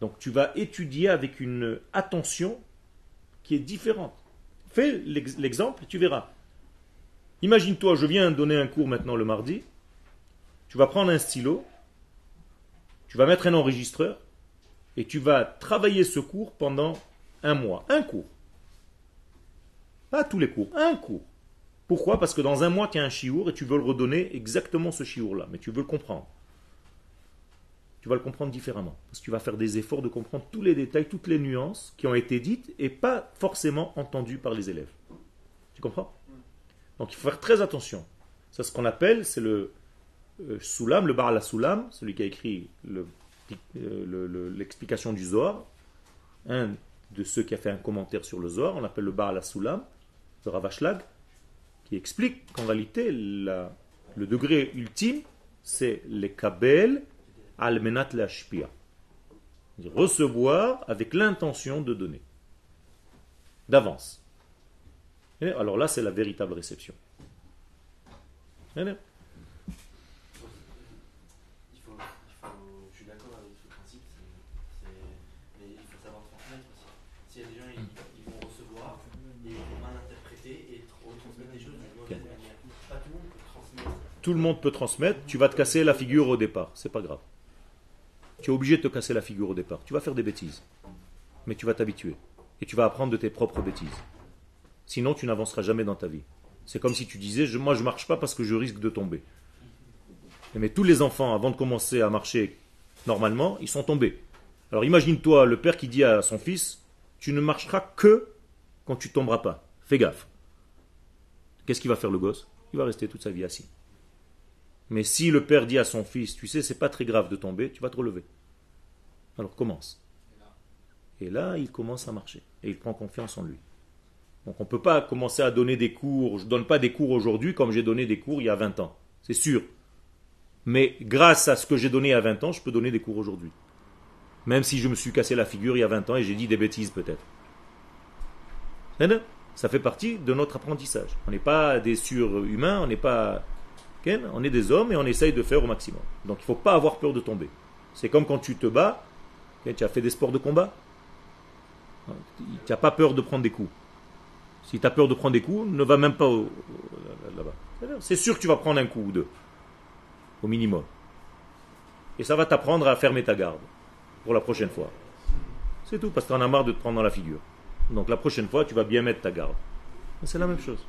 Donc tu vas étudier avec une attention qui est différente. Fais l'ex- l'exemple tu verras. Imagine-toi, je viens donner un cours maintenant le mardi. Tu vas prendre un stylo, tu vas mettre un enregistreur et tu vas travailler ce cours pendant un mois. Un cours. Pas tous les cours, un cours. Pourquoi? Parce que dans un mois, tu as un chiour et tu veux le redonner exactement ce chiour-là, mais tu veux le comprendre. Tu vas le comprendre différemment. Parce que tu vas faire des efforts de comprendre tous les détails, toutes les nuances qui ont été dites et pas forcément entendues par les élèves. Tu comprends? Donc il faut faire très attention. C'est ce qu'on appelle, c'est le euh, Soulam, le Bar la Soulam, celui qui a écrit le- euh, le- le- l'explication du Zohar, un de ceux qui a fait un commentaire sur le Zohar, on l'appelle le Bar la Soulam, le Ravashlag, qui explique qu'en réalité, le degré ultime, c'est les Kabel al-Menat l'Ashpia. Recevoir avec l'intention de donner. D'avance. Alors là, c'est la véritable réception. Et là, Il faut, il faut, je suis d'accord avec ce principe, c'est- c'est- mais il faut savoir transmettre aussi. S'il y a des gens, ils, ils vont recevoir et ils vont mal interpréter et trop transmettre des choses d'une mauvaise manière. Pas tout le monde peut transmettre. Tout le monde peut transmettre, tu vas te casser la figure au départ, c'est pas grave. Tu es obligé de te casser la figure au départ. Tu vas faire des bêtises, mais tu vas t'habituer et tu vas apprendre de tes propres bêtises. Sinon, tu n'avanceras jamais dans ta vie. C'est comme si tu disais Moi, je marche pas parce que je risque de tomber. Mais tous les enfants, avant de commencer à marcher normalement, ils sont tombés. Alors imagine-toi le père qui dit à son fils Tu ne marcheras que quand tu tomberas pas. Fais gaffe. Qu'est-ce qu'il va faire le gosse? Il va rester toute sa vie assis. Mais si le père dit à son fils, tu sais, c'est pas très grave de tomber, tu vas te relever. Alors commence. Et là, il commence à marcher. Et il prend confiance en lui. Donc on ne peut pas commencer à donner des cours. Je ne donne pas des cours aujourd'hui comme j'ai donné des cours il y a 20 ans. C'est sûr. Mais grâce à ce que j'ai donné il y a 20 ans, je peux donner des cours aujourd'hui. Même si je me suis cassé la figure il y a 20 ans et j'ai dit des bêtises peut-être. Ça fait partie de notre apprentissage. On n'est pas des surhumains, on n'est pas on est des hommes et on essaye de faire au maximum. Donc il ne faut pas avoir peur de tomber. C'est comme quand tu te bats, tu as fait des sports de combat. Tu n'as pas peur de prendre des coups. Si tu as peur de prendre des coups, ne va même pas là-bas. C'est sûr que tu vas prendre un coup ou deux, au minimum. Et ça va t'apprendre à fermer ta garde pour la prochaine fois. C'est tout, parce que tu en as marre de te prendre dans la figure. Donc la prochaine fois, tu vas bien mettre ta garde. C'est la même chose.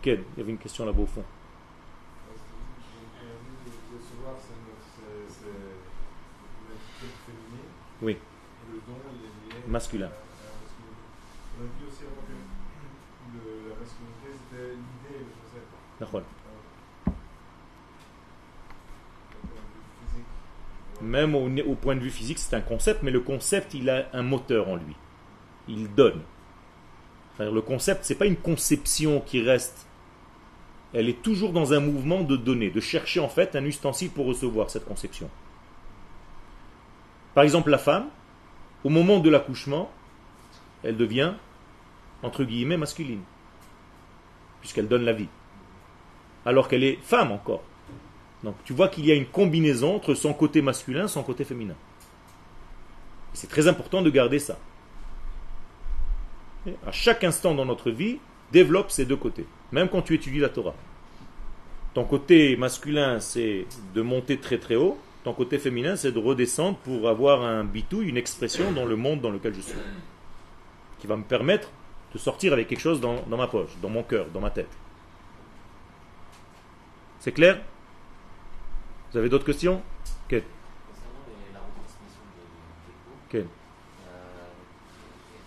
Ken, il y avait une question là-bas au fond. Le recevoir, c'est notre- c'est- c'est l'entité féminine. Oui. Le don, il est Masculin. On a aussi avant que la masculinité, c'était l'idée et le concept. D'accord. Même au, au point de vue physique, c'est un concept, mais le concept, il a un moteur en lui. Il donne. Enfin, le concept, c'est pas une conception qui reste. Elle est toujours dans un mouvement de donner, de chercher en fait un ustensile pour recevoir cette conception. Par exemple, la femme, au moment de l'accouchement, elle devient, entre guillemets, masculine, puisqu'elle donne la vie, alors qu'elle est femme encore. Donc tu vois qu'il y a une combinaison entre son côté masculin et son côté féminin. C'est très important de garder ça. À chaque instant dans notre vie, développe ces deux côtés. Même quand tu étudies la Torah. Ton côté masculin, c'est de monter très très haut. Ton côté féminin, c'est de redescendre pour avoir un bitou, une expression dans le monde dans lequel je suis. Qui va me permettre de sortir avec quelque chose dans, dans ma poche, dans mon cœur, dans ma tête. C'est clair? Vous avez d'autres questions? Quel Concernant les- la retransmission des, des cours, Quel euh,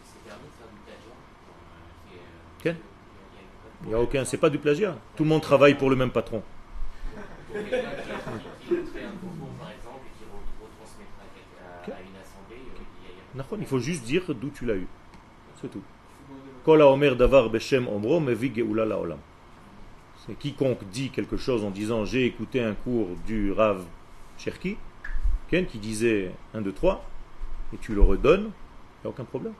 c'est permis de faire du plagiat? Dans, euh, qui est, euh, Quel il y a- il y a une- Il n'y a aucun, c'est pas du plagiat. Tout le monde travaille pour le même patron. Il faut juste dire d'où tu l'as eu. C'est tout. C'est quiconque dit quelque chose en disant j'ai écouté un cours du Rav Cherki, qui disait 1, 2, 3, et tu le redonnes, il n'y a aucun problème.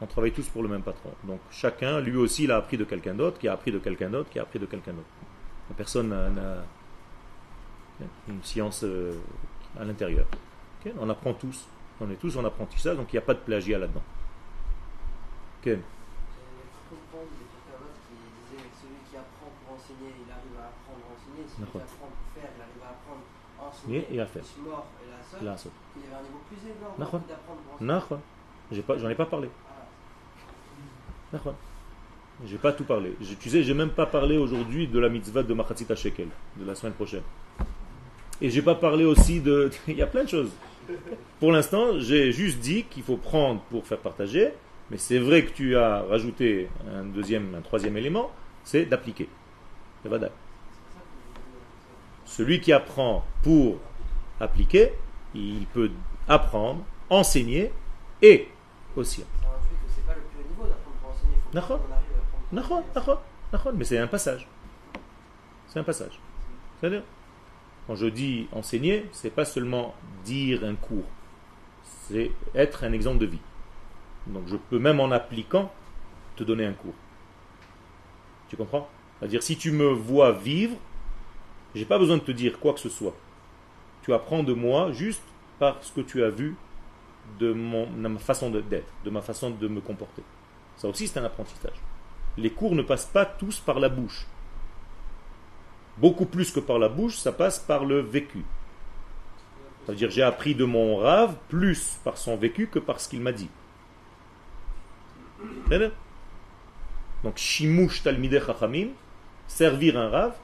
On travaille tous pour le même patron. Donc chacun, lui aussi, il a appris de quelqu'un d'autre, qui a appris de quelqu'un d'autre, qui a appris de quelqu'un d'autre. Personne n'a une science euh, à l'intérieur. On apprend tous. On est tous en apprentissage, donc il n'y a pas de plagiat là-dedans. Enseigner. et à faire. La. J'ai pas, j'en ai pas parlé. J'ai pas tout parlé. Je- tu sais, j'ai même pas parlé aujourd'hui de la mitzvah de Machatzita Shekel, de la semaine prochaine. Et j'ai pas parlé aussi de. Il y a plein de choses. Pour l'instant, j'ai juste dit qu'il faut prendre pour faire partager, mais c'est vrai que tu as rajouté un deuxième, un troisième élément, c'est d'appliquer. Celui qui apprend pour appliquer, il peut apprendre, enseigner et aussi. Mais c'est un passage. C'est un passage. C'est-à-dire, quand je dis enseigner, c'est pas seulement dire un cours, c'est être un exemple de vie. Donc je peux même en appliquant te donner un cours. Tu comprends? C'est-à-dire si tu me vois vivre, j'ai pas besoin de te dire quoi que ce soit. Tu apprends de moi juste par ce que tu as vu de, de ma façon d'être, de ma façon de me comporter. Ça aussi c'est un apprentissage. Les cours ne passent pas tous par la bouche. Beaucoup plus que par la bouche, ça passe par le vécu. Ça veut dire j'ai appris de mon rave plus par son vécu que par ce qu'il m'a dit. Donc shimush talmideh chachamim, servir un rave,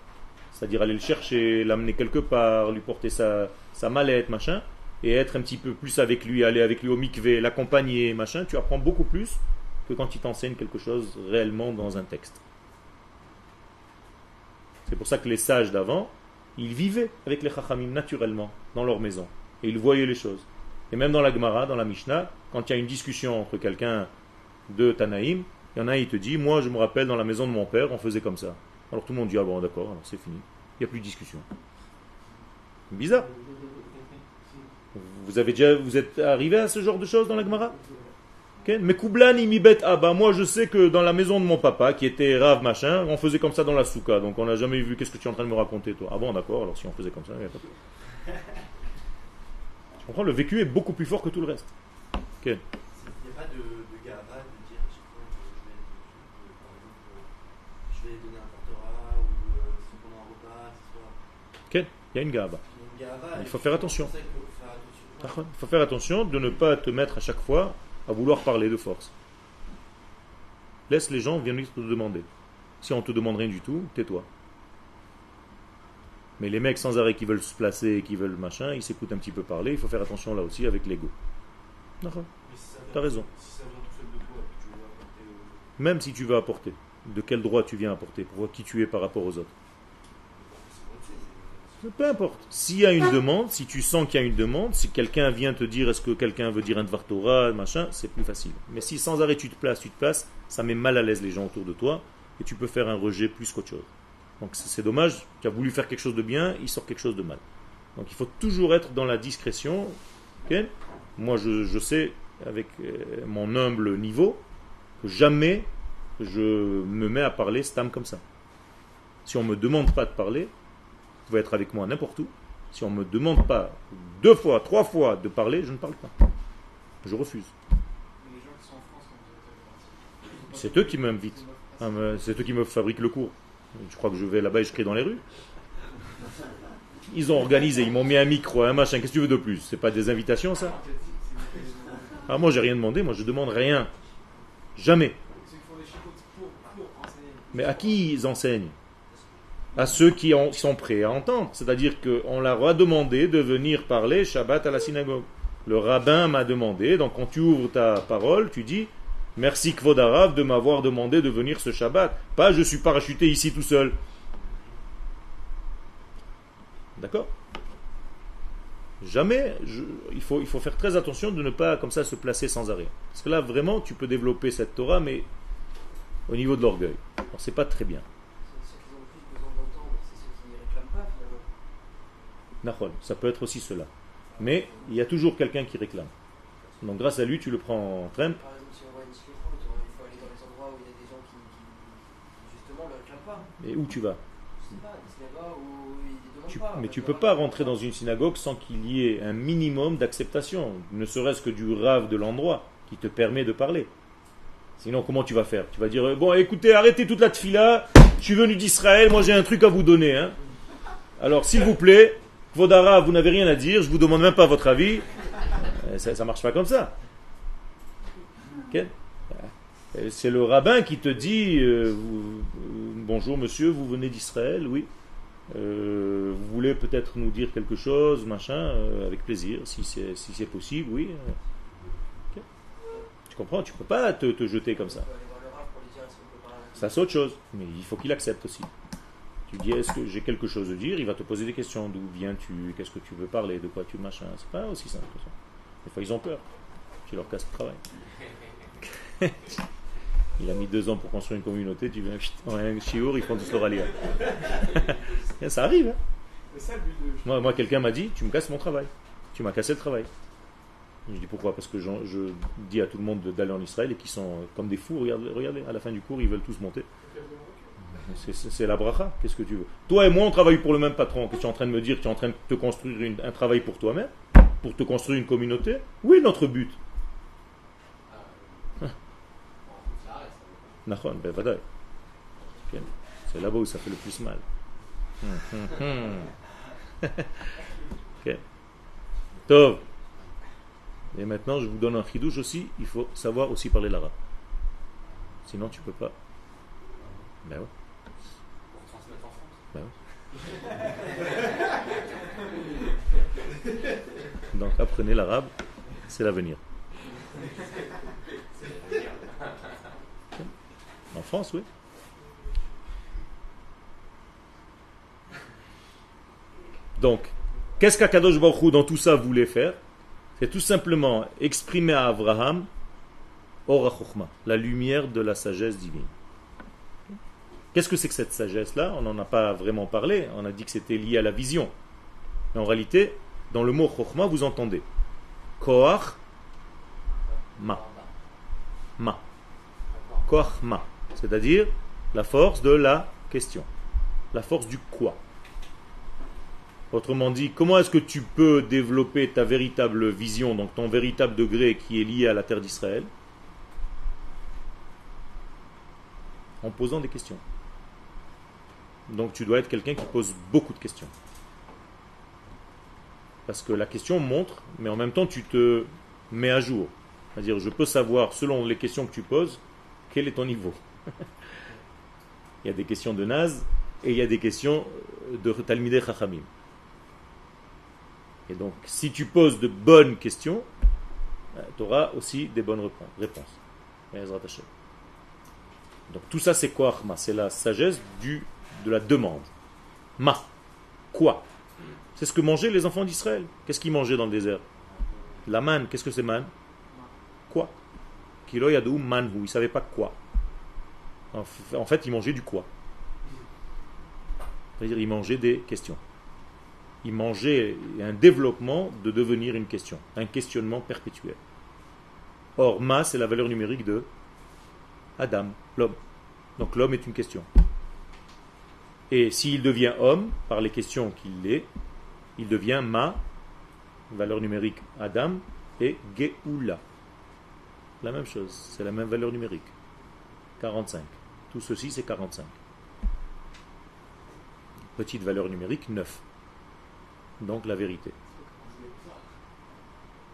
c'est-à-dire aller le chercher, l'amener quelque part, lui porter sa, sa mallette, machin, et être un petit peu plus avec lui, aller avec lui au mikvé, l'accompagner, machin, tu apprends beaucoup plus que quand il t'enseigne quelque chose réellement dans un texte. C'est pour ça que les sages d'avant, ils vivaient avec les chachamim naturellement, dans leur maison. Et ils voyaient les choses. Et même dans la Gemara, dans la Mishnah, quand il y a une discussion entre quelqu'un de Tanaïm, il y en a un, il te dit, moi je me rappelle dans la maison de mon père, on faisait comme ça. Alors tout le monde dit, ah bon d'accord, alors c'est fini. Il n'y a plus de discussion. Bizarre. Vous avez déjà, vous êtes arrivé à ce genre de choses dans la Gemara? Mais Koublan, il m'y bête. Ah moi je sais que dans la maison de mon papa, qui était rave machin, on faisait comme ça dans la souka. Donc on n'a jamais vu. Qu'est-ce que tu es en train de me raconter toi? Ah bon d'accord. Alors si on faisait comme ça, il y a pas de- Tu comprends Le vécu est beaucoup plus fort que tout le reste. Ok Il n'y a pas de, de dire à chaque fois que je vais, je, par exemple, euh, je vais donner un portera ou si pendant un repas, ce soit. Ok Il y a une a gava. Il faut faire attention. Il faut faire attention de ne pas te mettre à chaque fois à vouloir parler de force. Laisse les gens venir te demander. Si on te demande rien du tout, tais-toi. Mais les mecs sans arrêt qui veulent se placer, qui veulent machin, ils s'écoutent un petit peu parler. Il faut faire attention là aussi avec l'ego. D'accord si T'as raison. Si ça vient tout seul de toi, que tu veux apporter aux Même si tu veux apporter, de quel droit tu viens apporter, pour voir qui tu es par rapport aux autres. Peu importe. S'il y a une demande, si tu sens qu'il y a une demande, si quelqu'un vient te dire est-ce que quelqu'un veut dire un Dvar machin, c'est plus facile. Mais si sans arrêt tu te places, tu te places, ça met mal à l'aise les gens autour de toi et tu peux faire un rejet plus qu'autre chose. Donc c'est dommage, tu as voulu faire quelque chose de bien, il sort quelque chose de mal. Donc il faut toujours être dans la discrétion. Moi je, je sais, avec euh, mon humble niveau, que jamais je me mets à parler stam comme ça. Si on ne me demande pas de parler, pouvez être avec moi n'importe où. Si on ne me demande pas deux fois, trois fois de parler, je ne parle pas. Je refuse. C'est eux qui m'invitent. Ah, C'est eux qui me fabriquent le cours. Je crois que je vais là-bas et je crie dans les rues. Ils ont organisé, ils m'ont mis un micro, un machin. Qu'est-ce que tu veux de plus? C'est pas des invitations, ça? Ah, moi, j'ai rien demandé. Moi, je demande rien. Jamais. Mais à qui ils enseignent? À ceux qui sont prêts à entendre. C'est-à-dire qu'on leur a demandé de venir parler Shabbat à la synagogue. Le rabbin m'a demandé, donc quand tu ouvres ta parole, tu dis Merci Kvodarav de m'avoir demandé de venir ce Shabbat. Pas je suis parachuté ici tout seul. D'accord? Jamais, je- il, faut, il faut faire très attention de ne pas comme ça se placer sans arrêt. Parce que là, vraiment, tu peux développer cette Torah, mais au niveau de l'orgueil. Alors, c'est pas très bien. C'est ceux qui ont le plus besoin d'entendre, c'est ceux qui ne réclament pas finalement. Nahon, ça peut être aussi cela. Mais il y a toujours quelqu'un qui réclame. Donc grâce à lui, tu le prends en trempe. Par exemple, si on voit une il faut aller dans les endroits où il y a des gens qui, qui justement ne réclament pas. Et où tu vas Je sais pas, des synagogues où ils ne demandent Tu- pas. Mais tu peux pas rentrer dans une synagogue sans qu'il y ait un minimum d'acceptation, ne serait-ce que du rave de l'endroit qui te permet de parler. Sinon, comment tu vas faire? Tu vas dire euh, Bon, écoutez, arrêtez toute la tfila, je suis venu d'Israël, moi j'ai un truc à vous donner. hein. Alors, s'il vous plaît, Vodara, vous n'avez rien à dire, je vous demande même pas votre avis. Euh, Ça, ça marche pas comme ça. Euh, C'est le rabbin qui te dit euh, vous- Bonjour monsieur, vous venez d'Israël Oui. Euh, vous voulez peut-être nous dire quelque chose, machin, euh, avec plaisir, si c'est si c'est possible, oui. Tu comprends Tu peux pas te, te jeter comme ça. Ça c'est autre chose, mais il faut qu'il accepte aussi. Tu dis est-ce que j'ai quelque chose à dire, il va te poser des questions. D'où viens-tu? Qu'est-ce que tu veux parler? De quoi tu machin? C'est pas aussi simple que ça. Des fois ils ont peur. Tu leur casses le travail. il a mis deux ans pour construire une communauté, tu viens en un chiour, ils font tous leur ça arrive. hein. Moi, moi quelqu'un m'a dit, tu me casses mon travail. Tu m'as cassé le travail. Je dis pourquoi? Parce que je dis à tout le monde de- d'aller en Israël et qu'ils sont euh, comme des fous. Regardez, regardez, à la fin du cours, ils veulent tous monter. C'est- la bracha. Qu'est-ce que tu veux? Toi et moi, on travaille pour le même patron. Qu'est-ce que tu es en train de me dire? Tu es en train de te construire une- un travail pour toi-même? Pour te construire une communauté? Oui, notre but. Ah, ben. C'est là-bas où ça fait le plus mal. Tov. Et maintenant, je vous donne un chidouche aussi. Il faut savoir aussi parler l'arabe. Sinon, tu peux pas. Ben ouais. Pour transmettre en France. ben ouais. Donc, apprenez l'arabe. C'est l'avenir. En France, oui. Donc, qu'est-ce qu'Akadosh Baruch dans tout ça voulait faire? C'est tout simplement exprimer à Abraham la lumière de la sagesse divine. Qu'est-ce que c'est que cette sagesse-là? On n'en a pas vraiment parlé, on a dit que c'était lié à la vision. Mais en réalité, dans le mot Chochma, vous entendez Koach Ma. Ma. C'est-à-dire la force de la question. La force du quoi. Autrement dit, comment est-ce que tu peux développer ta véritable vision, donc ton véritable degré qui est lié à la terre d'Israël? En posant des questions. Donc tu dois être quelqu'un qui pose beaucoup de questions. Parce que la question montre, mais en même temps tu te mets à jour. C'est-à-dire, je peux savoir, selon les questions que tu poses, quel est ton niveau. il y a des questions de Naz et il y a des questions de Talmideh Chachamim. Et donc, si tu poses de bonnes questions, tu auras aussi des bonnes réponses. Donc tout ça c'est quoi Achma C'est la sagesse du, de la demande. Ma. Quoi? C'est ce que mangeaient les enfants d'Israël. Qu'est-ce qu'ils mangeaient dans le désert? La manne. Qu'est-ce que c'est manne? Quoi? Kilo yadou manhu. Ils ne savaient pas quoi. En fait, ils mangeaient du quoi? C'est-à-dire ils mangeaient des questions. Ils mangeaient un développement de devenir une question. Un questionnement perpétuel. Or, ma, c'est la valeur numérique de Adam, l'homme. Donc l'homme est une question. Et s'il devient homme, par les questions qu'il est, il devient ma, valeur numérique Adam, et Geoula. La même chose, c'est la même valeur numérique. 45. Tout ceci, c'est 45. Petite valeur numérique, 9. Donc la vérité.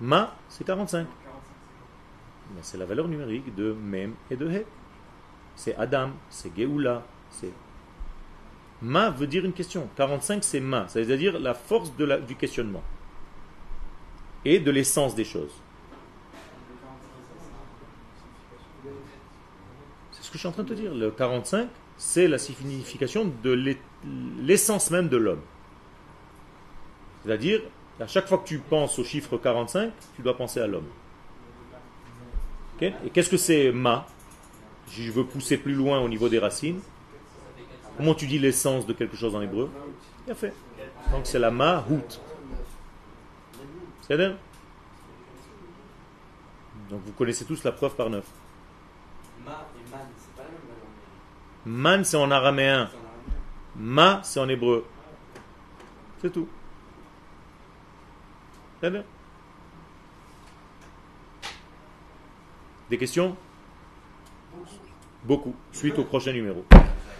Ma, c'est 45. Mais c'est la valeur numérique de Mem et de He. C'est Adam, c'est Geoula, c'est. Ma veut dire une question. 45 c'est Ma, c'est-à-dire la force du questionnement et de l'essence des choses. C'est ce que je suis en train de te dire. Le 45, c'est la signification de l'e- l'essence même de l'homme. C'est-à-dire, à chaque fois que tu penses au chiffre 45, tu dois penser à l'homme. Et qu'est-ce que c'est ma? Je veux pousser plus loin au niveau des racines, comment tu dis l'essence de quelque chose en hébreu Bien fait. Donc c'est la ma hout. C'est bien Donc vous connaissez tous la preuve par neuf. Ma et man, c'est pas la même valeur numérique. Man c'est en araméen, C'est en araméen. ma c'est en hébreu. C'est tout. C'est bien Des questions? Beaucoup. Suite au prochain numéro.